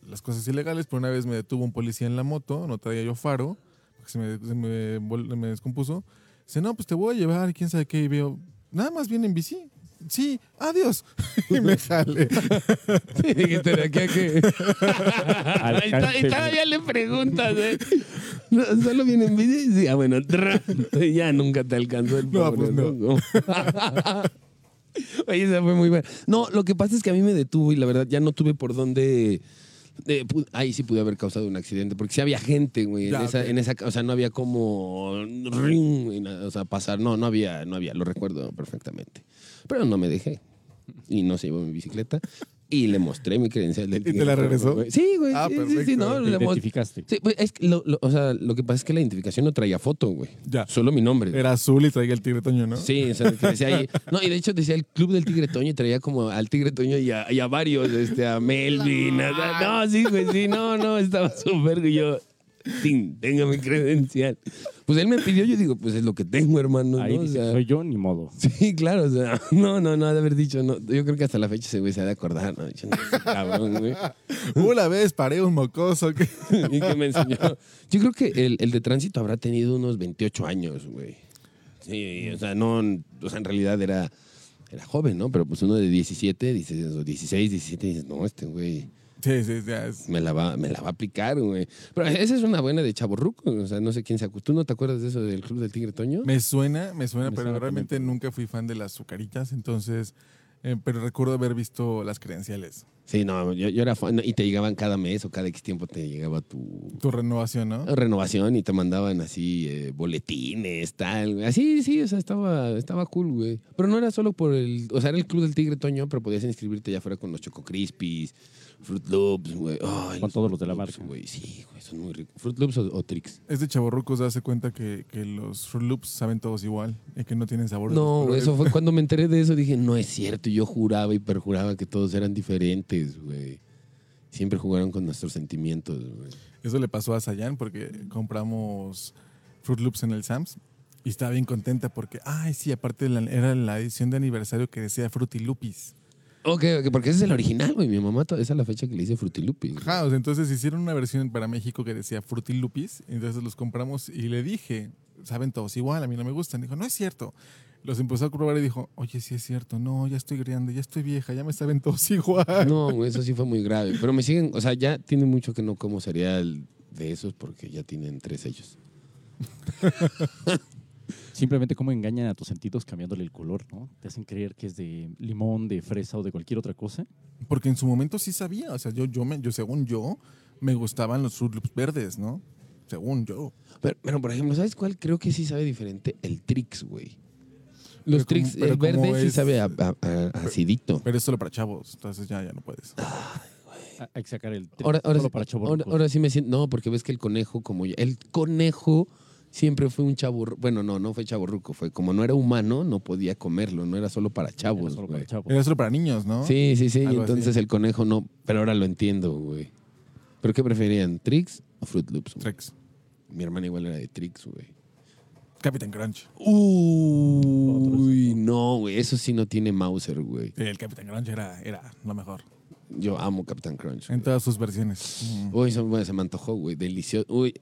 las cosas ilegales, pero una vez me detuvo un policía en la moto, no traía yo faro, porque se me, se me me descompuso. Dice, no, pues te voy a llevar, quién sabe qué, y veo, nada más viene en bici. Sí, adiós. (laughs) y me jale. Sí, dijiste, ¿de aquí a y, to- y todavía le preguntas, ¿eh? No, solo viene en bici. Sí, ah, bueno, tra- ya nunca te alcanzó el No, pobre, pues no. (laughs) Oye, esa fue muy buena. No, lo que pasa es que a mí me detuvo y la verdad ya no tuve por dónde. pu- ahí sí pude haber causado un accidente, porque sí había gente, güey. En Ya, esa, ok. en esa, o sea, no había como ring, y o sea, pasar. No, no había, no había, lo recuerdo perfectamente. Pero no me dejé. Y no se llevó mi bicicleta. Y le mostré mi credencial del ¿Y te la regresó? güey. Sí, güey. Ah, sí, sí, sí, perfecto. no, Te le mos- identificaste. Sí, pues, es que lo, lo- o sea, lo que pasa es que la identificación no traía foto, güey. Ya. Solo mi nombre. Era azul y traía el tigre toño, ¿no? Sí, o sea, que decía ahí. No, y de hecho decía el club del Tigre Toño y traía como al Tigre Toño y a, y a varios, este, a Melvin. a- no, sí, güey, sí, no, no, estaba súper. Y yo, tin, tenga mi credencial. Pues él me pidió, yo digo, pues es lo que tengo, hermano. Ahí ¿no? O dice, sea, soy yo, ni modo. Sí, claro, o sea, (laughs) no, no, no, ha de haber dicho, no. Yo creo que hasta la fecha ese güey se ha de acordar, ¿no? Dicho, no, ese (laughs) cabrón, güey. Una vez paré un mocoso que... (laughs) Y que me enseñó. Yo creo que el, el de tránsito habrá tenido unos 28 años, güey. Sí, o sea, no, o sea, en realidad era, era joven, ¿no? Pero pues uno de 17, dices, o 16, 17, dices, no, este güey Sí, sí, es- me la va, me la va a aplicar, güey. Pero esa es una buena de chaborruco, o sea, no sé quién se acu- ¿Tú no te acuerdas de eso del Club del Tigre Toño? Me suena, me suena, Me pero suena realmente también. nunca fui fan de las azucaritas, entonces... eh, pero recuerdo haber visto las credenciales. Sí, no, yo, yo era fan, no, y te llegaban cada mes o cada X tiempo te llegaba tu, Tu renovación, ¿no? renovación y te mandaban así eh, boletines, tal, güey. Así, sí, o sea, estaba, estaba cool, güey. Pero no era solo por el, o sea, era el club del Tigre Toño, pero podías inscribirte ya fuera con los Choco Crispies, Fruit Loops, güey. Ay, Con todos los de la marca. güey. Sí, güey, son muy ricos. Fruit Loops o, o Trix. Es de chaborrucos darse cuenta que, que los Fruit Loops saben todos igual y que no tienen sabor. No, eso es- fue cuando me enteré de eso, dije, no es cierto. Y Yo juraba y perjuraba que todos eran diferentes, güey. Siempre jugaron con nuestros sentimientos, güey. Eso le pasó a Sayan porque compramos Fruit Loops en el Sams y estaba bien contenta porque, ay, sí, aparte la- era la edición de aniversario que decía Fruity Loopies. Ok, ok, porque ese es el original, güey. Mi mamá, esa es la fecha que le hice Frutilupis. güey. Ajá, o sea, entonces hicieron una versión para México que decía Fruity Loopies, entonces los compramos y le dije, saben todos igual, a mí no me gustan. Dijo, no es cierto. Los empezó a probar y dijo, oye, sí es cierto, no, ya estoy grande, ya estoy vieja, ya me saben todos (laughs) igual. No, güey, eso sí fue muy grave. Pero me siguen, o sea, ya tiene mucho que no como cereal de esos porque ya tienen tres sellos. (laughs) Simplemente cómo engañan a tus sentidos cambiándole el color, ¿no? Te hacen creer que es de limón, de fresa o de cualquier otra cosa. Porque en su momento sí sabía, o sea, yo, yo, me, yo según yo, me gustaban los Fruit Loops verdes, ¿no? Según yo. Pero, pero, por ejemplo, ¿sabes cuál? Creo que sí sabe diferente. El Trix, güey. Los Pero Trix, como- el verde sí sabe a, a- a- acidito. Pero es solo para chavos, entonces ya, ya no puedes. Ah, Hay que sacar el Ahora, ahora, solo sí- para ahora, ahora sí me siento. No, porque ves que el conejo, como ya- el conejo siempre fue un chavo. Bueno, no, no fue chaborruco. Fue como no era humano, no podía comerlo. No era solo para Era chavos, solo güey. para chavos. Era solo para niños, ¿no? Sí, sí, sí. Algo entonces así. el conejo no. Pero ahora lo entiendo, güey. ¿Pero qué preferían? ¿Trix o Fruit Loops? güey? Trex. Mi hermana igual era de Trix, güey. Captain Crunch. Uy, no, güey. Eso sí no tiene Mauser, güey. Sí, el Captain Crunch era, era lo mejor. Yo amo Captain Crunch. En güey. todas sus versiones. Uy, bueno, se me antojó, güey. Delicioso. Uy.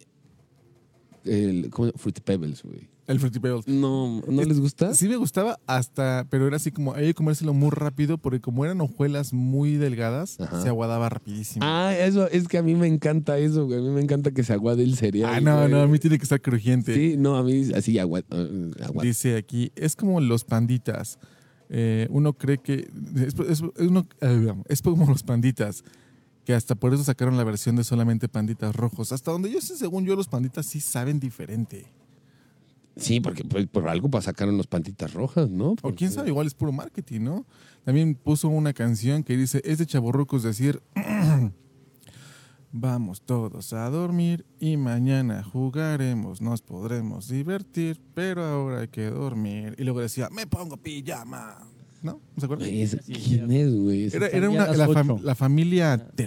El, ¿cómo? Fruity Pebbles, güey. El Fruity Pebbles. No, ¿no les gusta? Sí me gustaba hasta, pero era así como, hay que comérselo muy rápido porque como eran hojuelas muy delgadas, Ajá. se aguadaba rapidísimo. Ah, eso, es que a mí me encanta eso, güey. A mí me encanta que se aguade el cereal. Ah, no, güey. no, a mí tiene que estar crujiente. Sí, no, a mí así agua, eh, agua- Dice aquí, es como los panditas. eh, uno cree que es, es- es uno- eh, es como los panditas, que hasta por eso sacaron la versión de solamente panditas rojos. Hasta donde yo sé, según yo, los panditas sí saben diferente. Sí, porque pues, por algo sacaron los pantitas rojas, ¿no? O quién sabe, igual es puro marketing, ¿no? También puso una canción que dice, es de chaborrucos decir, (clears throat) vamos todos a dormir y mañana jugaremos, nos podremos divertir, pero ahora hay que dormir. Y luego decía, me pongo pijama. ¿No? ¿No se acuerdan? ¿Quién es, güey? Era, una, la, fam- la familia Telerín.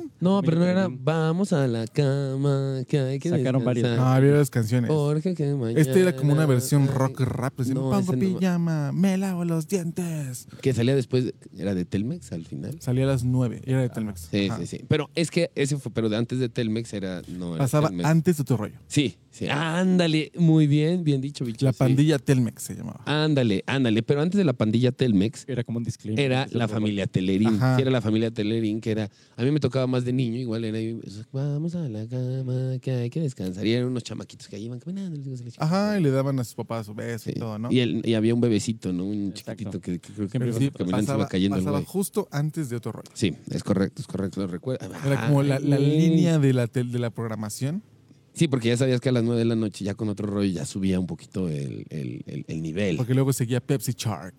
Telerín. No, pero no era. Vamos a la cama, que hay que Sacaron varias. No, había las canciones. Porque que mañana... Este era como una versión rock rap. Decía, No, pongo pijama, me lavo los dientes. Que salía después, era de Telmex al final. Salía a las nueve, era de Telmex. Sí, Ajá. sí, sí. Pero es que ese fue, pero de antes de Telmex era, no era Pasaba Telmex. antes de otro rollo. Sí, sí. Ándale, muy bien, bien dicho, bicho. La sí. pandilla Telmex se llamaba. Ándale, ándale. Pero antes de la pandilla Telmex, Era como un disclaimer. era la familia Telerín. Sí, era la familia Telerín, que era. A mí me tocaba más de niño, igual era. Vamos a la cama, que hay que descansar. Y eran unos chamaquitos que ahí iban caminando. Ajá, y le daban a sus papás su beso Sí. y todo, ¿no? Y, el- y había un bebecito, ¿no? Un Exacto. chiquitito que, que creo que caminando pasaba, iba cayendo pasaba justo antes de otro rollo. Sí, es correcto, es correcto, lo recuerdo. Era como la, la línea de la, tel- de la programación. Sí, porque ya sabías que a las nueve de la noche, ya con otro rollo, ya subía un poquito el, el- el- el nivel. Porque luego seguía Pepsi Chart.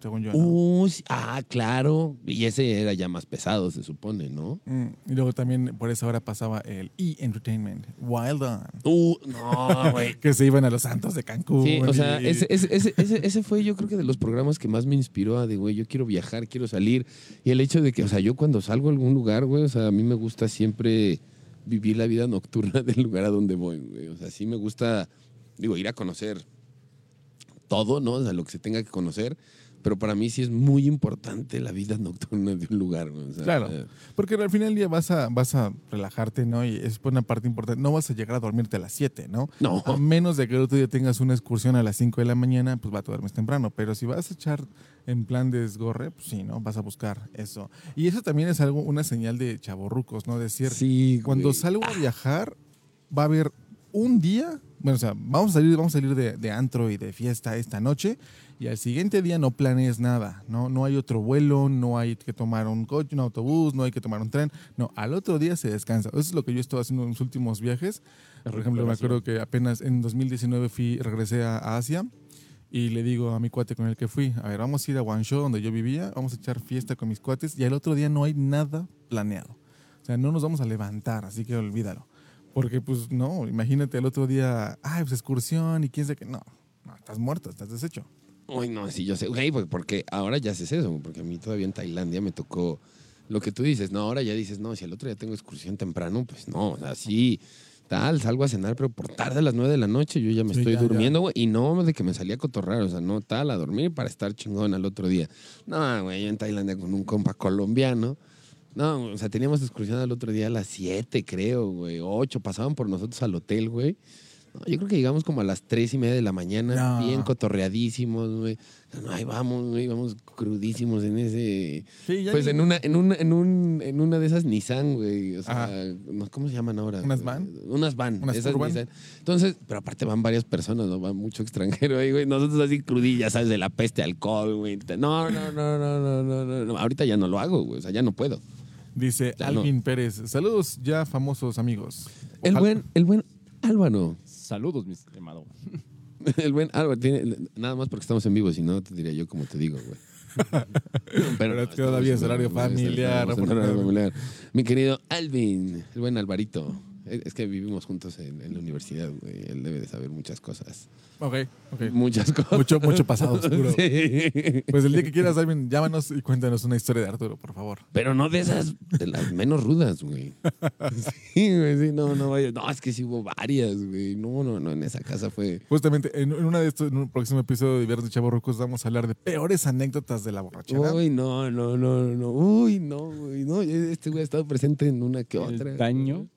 Según yo, ¿no? Ah, claro. Y ese era ya más pesado, se supone, ¿no? Mm, Y luego también por esa hora pasaba el E! Entertainment, Wild On. Uh, no, güey. (laughs) Que se iban a los Santos de Cancún. Sí, o sea, y- ese, ese, ese- ese fue yo creo que de los programas que más me inspiró a de, güey, yo quiero viajar, quiero salir. Y el hecho de que, o sea, yo cuando salgo a algún lugar, güey, o sea, a mí me gusta siempre vivir la vida nocturna del lugar a donde voy, güey. O sea, sí me gusta, digo, ir a conocer todo, ¿no? O sea, lo que se tenga que conocer. Pero para mí sí es muy importante la vida nocturna de un lugar, güey. O sea, Claro. eh, Porque al final del día vas a, vas a relajarte, ¿no? Y es una parte importante. No vas a llegar a dormirte a las 7, ¿no? No. A menos de que el otro día tengas una excursión a las 5 de la mañana, pues va a duermes temprano. Pero si vas a echar en plan de desgorre, pues sí, ¿no? Vas a buscar eso. Y eso también es algo, una señal de chavorrucos, ¿no? Decir, Sí, cuando salgo a viajar, va a haber un día, bueno, o sea, vamos a salir, vamos a salir de, de antro y de fiesta esta noche y al siguiente día no planees nada, ¿no? No hay otro vuelo, no hay que tomar un coche, un autobús, no hay que tomar un tren, no, al otro día se descansa. Eso es lo que yo estoy haciendo en los últimos viajes. Por ejemplo, me acuerdo que apenas en 2019 fui, regresé a, a Asia y le digo a mi cuate con el que fui, a ver, vamos a ir a Guangzhou, donde yo vivía, vamos a echar fiesta con mis cuates y al otro día no hay nada planeado. O sea, no nos vamos a levantar, así que olvídalo. Porque, pues, no, imagínate el otro día, ay, pues excursión y quién sabe qué. No, no, estás muerto, estás deshecho. Uy, no, sí, yo sé. Güey, porque, porque ahora ya haces eso, porque a mí todavía en Tailandia me tocó lo que tú dices. No, ahora ya dices, no, si el otro día tengo excursión temprano, pues no, o sea, sí, tal, salgo a cenar, pero por tarde a las nueve de la noche yo ya me Sí, estoy ya. durmiendo, güey, y no de que me salía a cotorrar, o sea, no tal, a dormir para estar chingón al otro día. No, güey, yo en Tailandia con un compa colombiano. No, o sea, teníamos excursión al otro día a las 7, creo, güey. 8, pasaban por nosotros al hotel, güey. No, yo creo que llegamos como a las tres y media de la mañana, No. bien cotorreadísimos, güey. No, ahí vamos, güey, vamos crudísimos en ese. Sí, ya Pues en una, en una, en un, en una de esas Nissan, güey. O sea, Ajá. ¿cómo se llaman ahora? ¿Unas van? Unas van. ¿Unas esas? Nissan. Entonces, pero aparte van varias personas, ¿no? Va mucho extranjero ahí, güey. Nosotros así crudillas, ¿sabes? De la peste, alcohol, güey. No, no, no, no, no, no, no, no. Ahorita ya no lo hago, güey. O sea, ya no puedo. Dice Ya no. Alvin Pérez. Saludos ya famosos amigos. El Ojalá- buen, el buen Álvaro. Saludos, mi estimado. El buen Álvaro tiene, nada más porque estamos en vivo, si no te diría yo como te digo, güey. Pero todavía es horario familiar, familiar. Mi querido Alvin, el buen Alvarito. Es que vivimos juntos en, en la universidad, güey. Él debe de saber muchas cosas. Ok, ok. Muchas cosas. Mucho, mucho pasado oscuro. (laughs) Sí. Pues el día que quieras, Alvin, llámanos y cuéntanos una historia de Arturo, por favor. Pero no de esas, de las menos rudas, güey. (laughs) Sí, güey, sí, no, no vaya. No, es que sí hubo varias, güey. No, no, no, en esa casa fue. Justamente en, en una de estos, en un próximo episodio de Viernes de Chavos Rucos, vamos a hablar de peores anécdotas de la borrachera. Uy, no, no, no, no. Uy, no, güey. No, este güey ha estado presente en una que otra. El daño.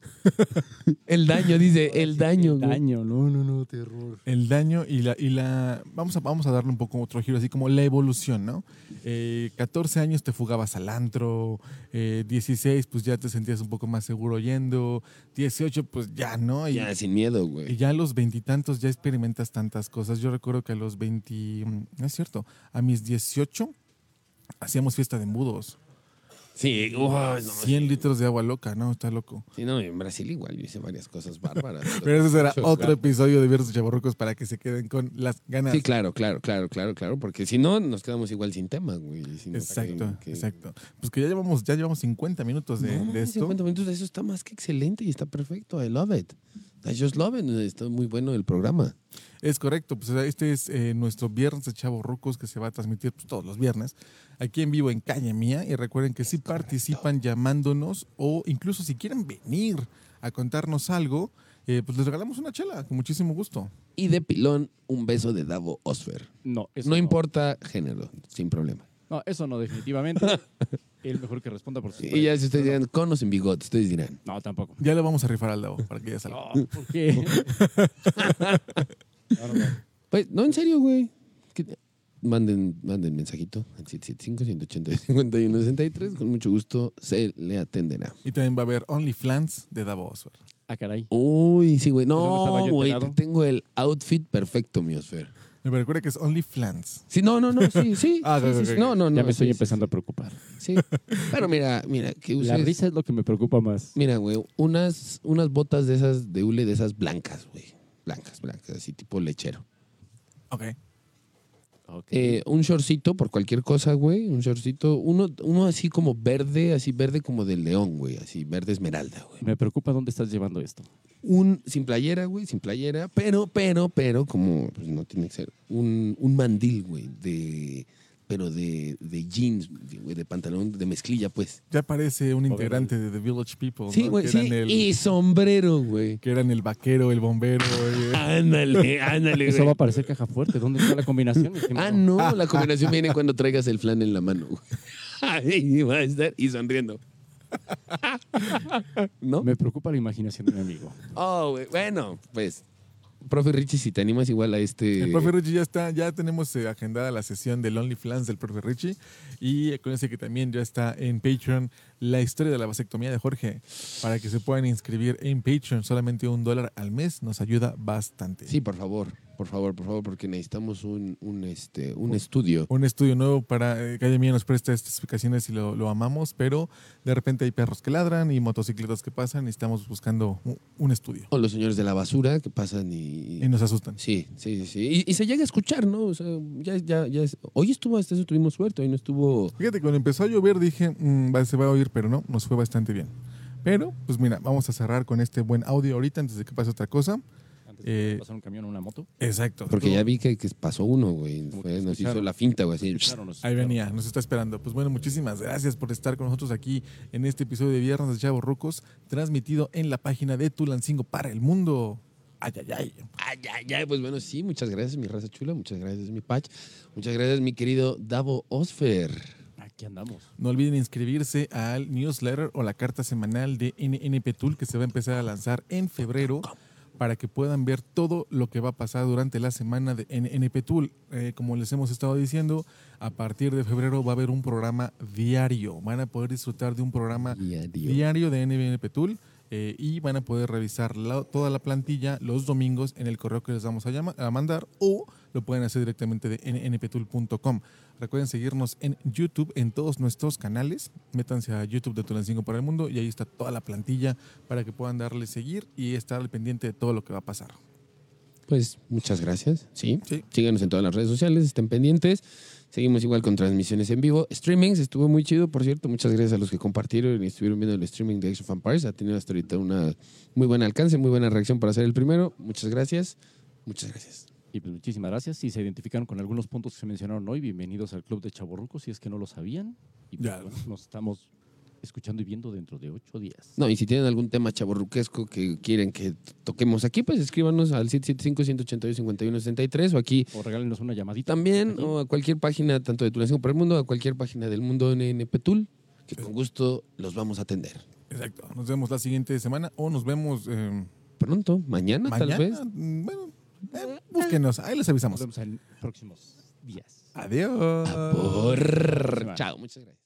(laughs) El daño, dice, el daño. güey. Daño, no, no, no, terror. El daño y la, y la vamos a, vamos a darle un poco otro giro, así como la evolución, ¿no? Eh, 14 años te fugabas al antro, eh, 16 pues ya te sentías un poco más seguro yendo, 18 pues ya, ¿no? Y Ya, sin miedo, y güey. ya a los veintitantos ya experimentas tantas cosas. Yo recuerdo que a los 20, mm, no es cierto, a mis 18 hacíamos fiesta de embudos. Sí, uy, no, 100 litros de agua loca, ¿no? Está loco. Sí, no, en Brasil igual yo hice varias cosas bárbaras. (laughs) Pero ese será otro claro. episodio de Viernes de Chavorrucos para que se queden con las ganas. Sí, claro, claro, claro, claro, claro, porque si no nos quedamos igual sin tema, güey. Si no, Exacto, que- que- exacto. Pues que ya llevamos, ya llevamos 50 minutos de, No, de esto. 50 minutos de eso está más que excelente y está perfecto. I love it. I just love it. Está muy bueno el programa. Es correcto, pues este es eh, nuestro viernes de Chavo Rucos que se va a transmitir pues, todos los viernes aquí en vivo en Calle Mía. Y recuerden que si participan llamándonos o incluso si quieren venir a contarnos algo, eh, pues les regalamos una chela con muchísimo gusto. Y de pilón, un beso de Davo Osfer. No, eso No importa género, sin problema. No, eso no, definitivamente. (laughs) El mejor que responda por su Y ya si ustedes dirán, conos en bigote, ustedes dirán. No, tampoco. Ya le vamos a rifar al Davo para que ya salga. (laughs) No, ¿por qué? No, no, no. Pues, no, en serio, güey. Manden, manden mensajito al 775-180-5163. Con mucho gusto se le atenderá. Y también va a haber OnlyFans de Davo Osfer. Ah, caray. Uy, sí, güey. No estaba No, yo güey. Tengo el outfit perfecto, mi Osfer. Me recuerda que es OnlyFans. Sí, no, no, no, sí, sí. (laughs) Ah, sí, ok, sí. No, no, no. Ya me estoy sí, empezando a preocupar. Sí. (laughs) Pero mira, mira, que La uses. risa es lo que me preocupa más. Mira, güey, unas, unas botas de esas de hule de esas blancas, güey. Blancas, blancas, así tipo lechero. Ok. Ok. Eh, un shortcito por cualquier cosa, güey. Un shortcito. Uno, uno así como verde, así verde como de león, güey. Así verde esmeralda, güey. Me preocupa dónde estás llevando esto. Un sin playera, güey, sin playera. Pero, pero, pero, como pues, no tiene que ser. Un, un mandil, güey, de. Pero de, de jeans, de, güey, de pantalón, de mezclilla, pues. Ya parece un integrante de The Village People. Sí, ¿no? güey, que, sí. eran el, Y sombrero, güey. que eran el vaquero, el bombero. eh. (laughs) Ándale, ándale, Eso güey. va a parecer caja fuerte. ¿Dónde está la combinación? Ah, no, la combinación viene cuando traigas el flan en la mano. güey. (laughs) Ahí va a estar y sonriendo. ¿No? Me preocupa la imaginación de mi amigo. Oh. Bueno, pues, profe Richie, si te animas igual a este... El profe Richie ya está, ya tenemos eh, agendada la sesión del OnlyFans del profe Richie. Y acuérdense que también ya está en Patreon la historia de la vasectomía de Jorge. Para que se puedan inscribir en Patreon. Solamente un dólar al mes nos ayuda bastante. Sí, por favor, por favor, por favor, porque necesitamos un, un, este, un estudio. Un estudio nuevo para eh, Calle Mía nos presta estas explicaciones y lo, lo amamos, pero de repente hay perros que ladran y motocicletas que pasan y estamos buscando un, un estudio. O los señores de la basura que pasan y... Y nos asustan. Sí, sí, sí. sí. Y, y se llega a escuchar, ¿no? O sea, ya, ya, ya es- Hoy estuvo, hasta eso tuvimos suerte, hoy no estuvo... Fíjate, cuando empezó a llover dije, "Mm, va- se va a oír, pero no, nos fue bastante bien. Pero, pues mira, vamos a cerrar con este buen audio ahorita antes de que pase otra cosa. Antes de Eh, pasar un camión o una moto. Exacto. Porque ya vi que, que pasó uno, güey. Fue- nos hizo la finta, güey, así. Ahí escucharon. venía, nos está esperando. Pues bueno, muchísimas gracias por estar con nosotros aquí en este episodio de Viernes de Chavos Rucos, transmitido en la página de Tulancingo para el mundo. Ay, ay, ay. Ay, ay, ay, pues bueno, sí, muchas gracias, mi raza chula, muchas gracias, mi Patch, muchas gracias, mi querido Davo Osfer. Aquí andamos. No olviden inscribirse al newsletter o la carta semanal de NNP Tool que se va a empezar a lanzar en febrero para que puedan ver todo lo que va a pasar durante la semana de NNP Tool. Eh, como les hemos estado diciendo, a partir de febrero va a haber un programa diario. Van a poder disfrutar de un programa Diario. diario de NNP Tool eh, y van a poder revisar la- toda la plantilla los domingos en el correo que les vamos a, a mandar o lo pueden hacer directamente de nnptool.com. Recuerden seguirnos en YouTube en todos nuestros canales. Métanse a YouTube de Tulancingo para el Mundo y ahí está toda la plantilla para que puedan darle seguir y estar al pendiente de todo lo que va a pasar. Pues muchas gracias, sí. Sí. Síganos en todas las redes sociales, estén pendientes. Seguimos igual con transmisiones en vivo. Streamings, estuvo muy chido, por cierto. Muchas gracias a los que compartieron y estuvieron viendo el streaming de Extra Fan Paris. Ha tenido hasta ahorita una muy buen alcance, muy buena reacción para ser el primero. Muchas gracias. Muchas gracias. Y pues muchísimas gracias. Si se identificaron con algunos puntos que se mencionaron hoy, bienvenidos al Club de Chaborrucos, si es que no lo sabían. Y pues, bueno, nos estamos escuchando y viendo dentro de ocho días. No, y si tienen algún tema chaborruquesco que quieren que toquemos aquí, pues escríbanos al 775-182-5163 o aquí O regálenos una llamadita. también, Aquí. o a cualquier página, tanto de Tulancingo para el Mundo, a cualquier página del mundo en Tool, que con gusto los vamos a atender. Exacto. Nos vemos la siguiente semana o nos vemos eh, Pronto, mañana, mañana. tal vez. Mm, Bueno, eh, búsquenos. Ahí les avisamos. Nos vemos en próximos días. Adiós. Por... Chao, muchas gracias.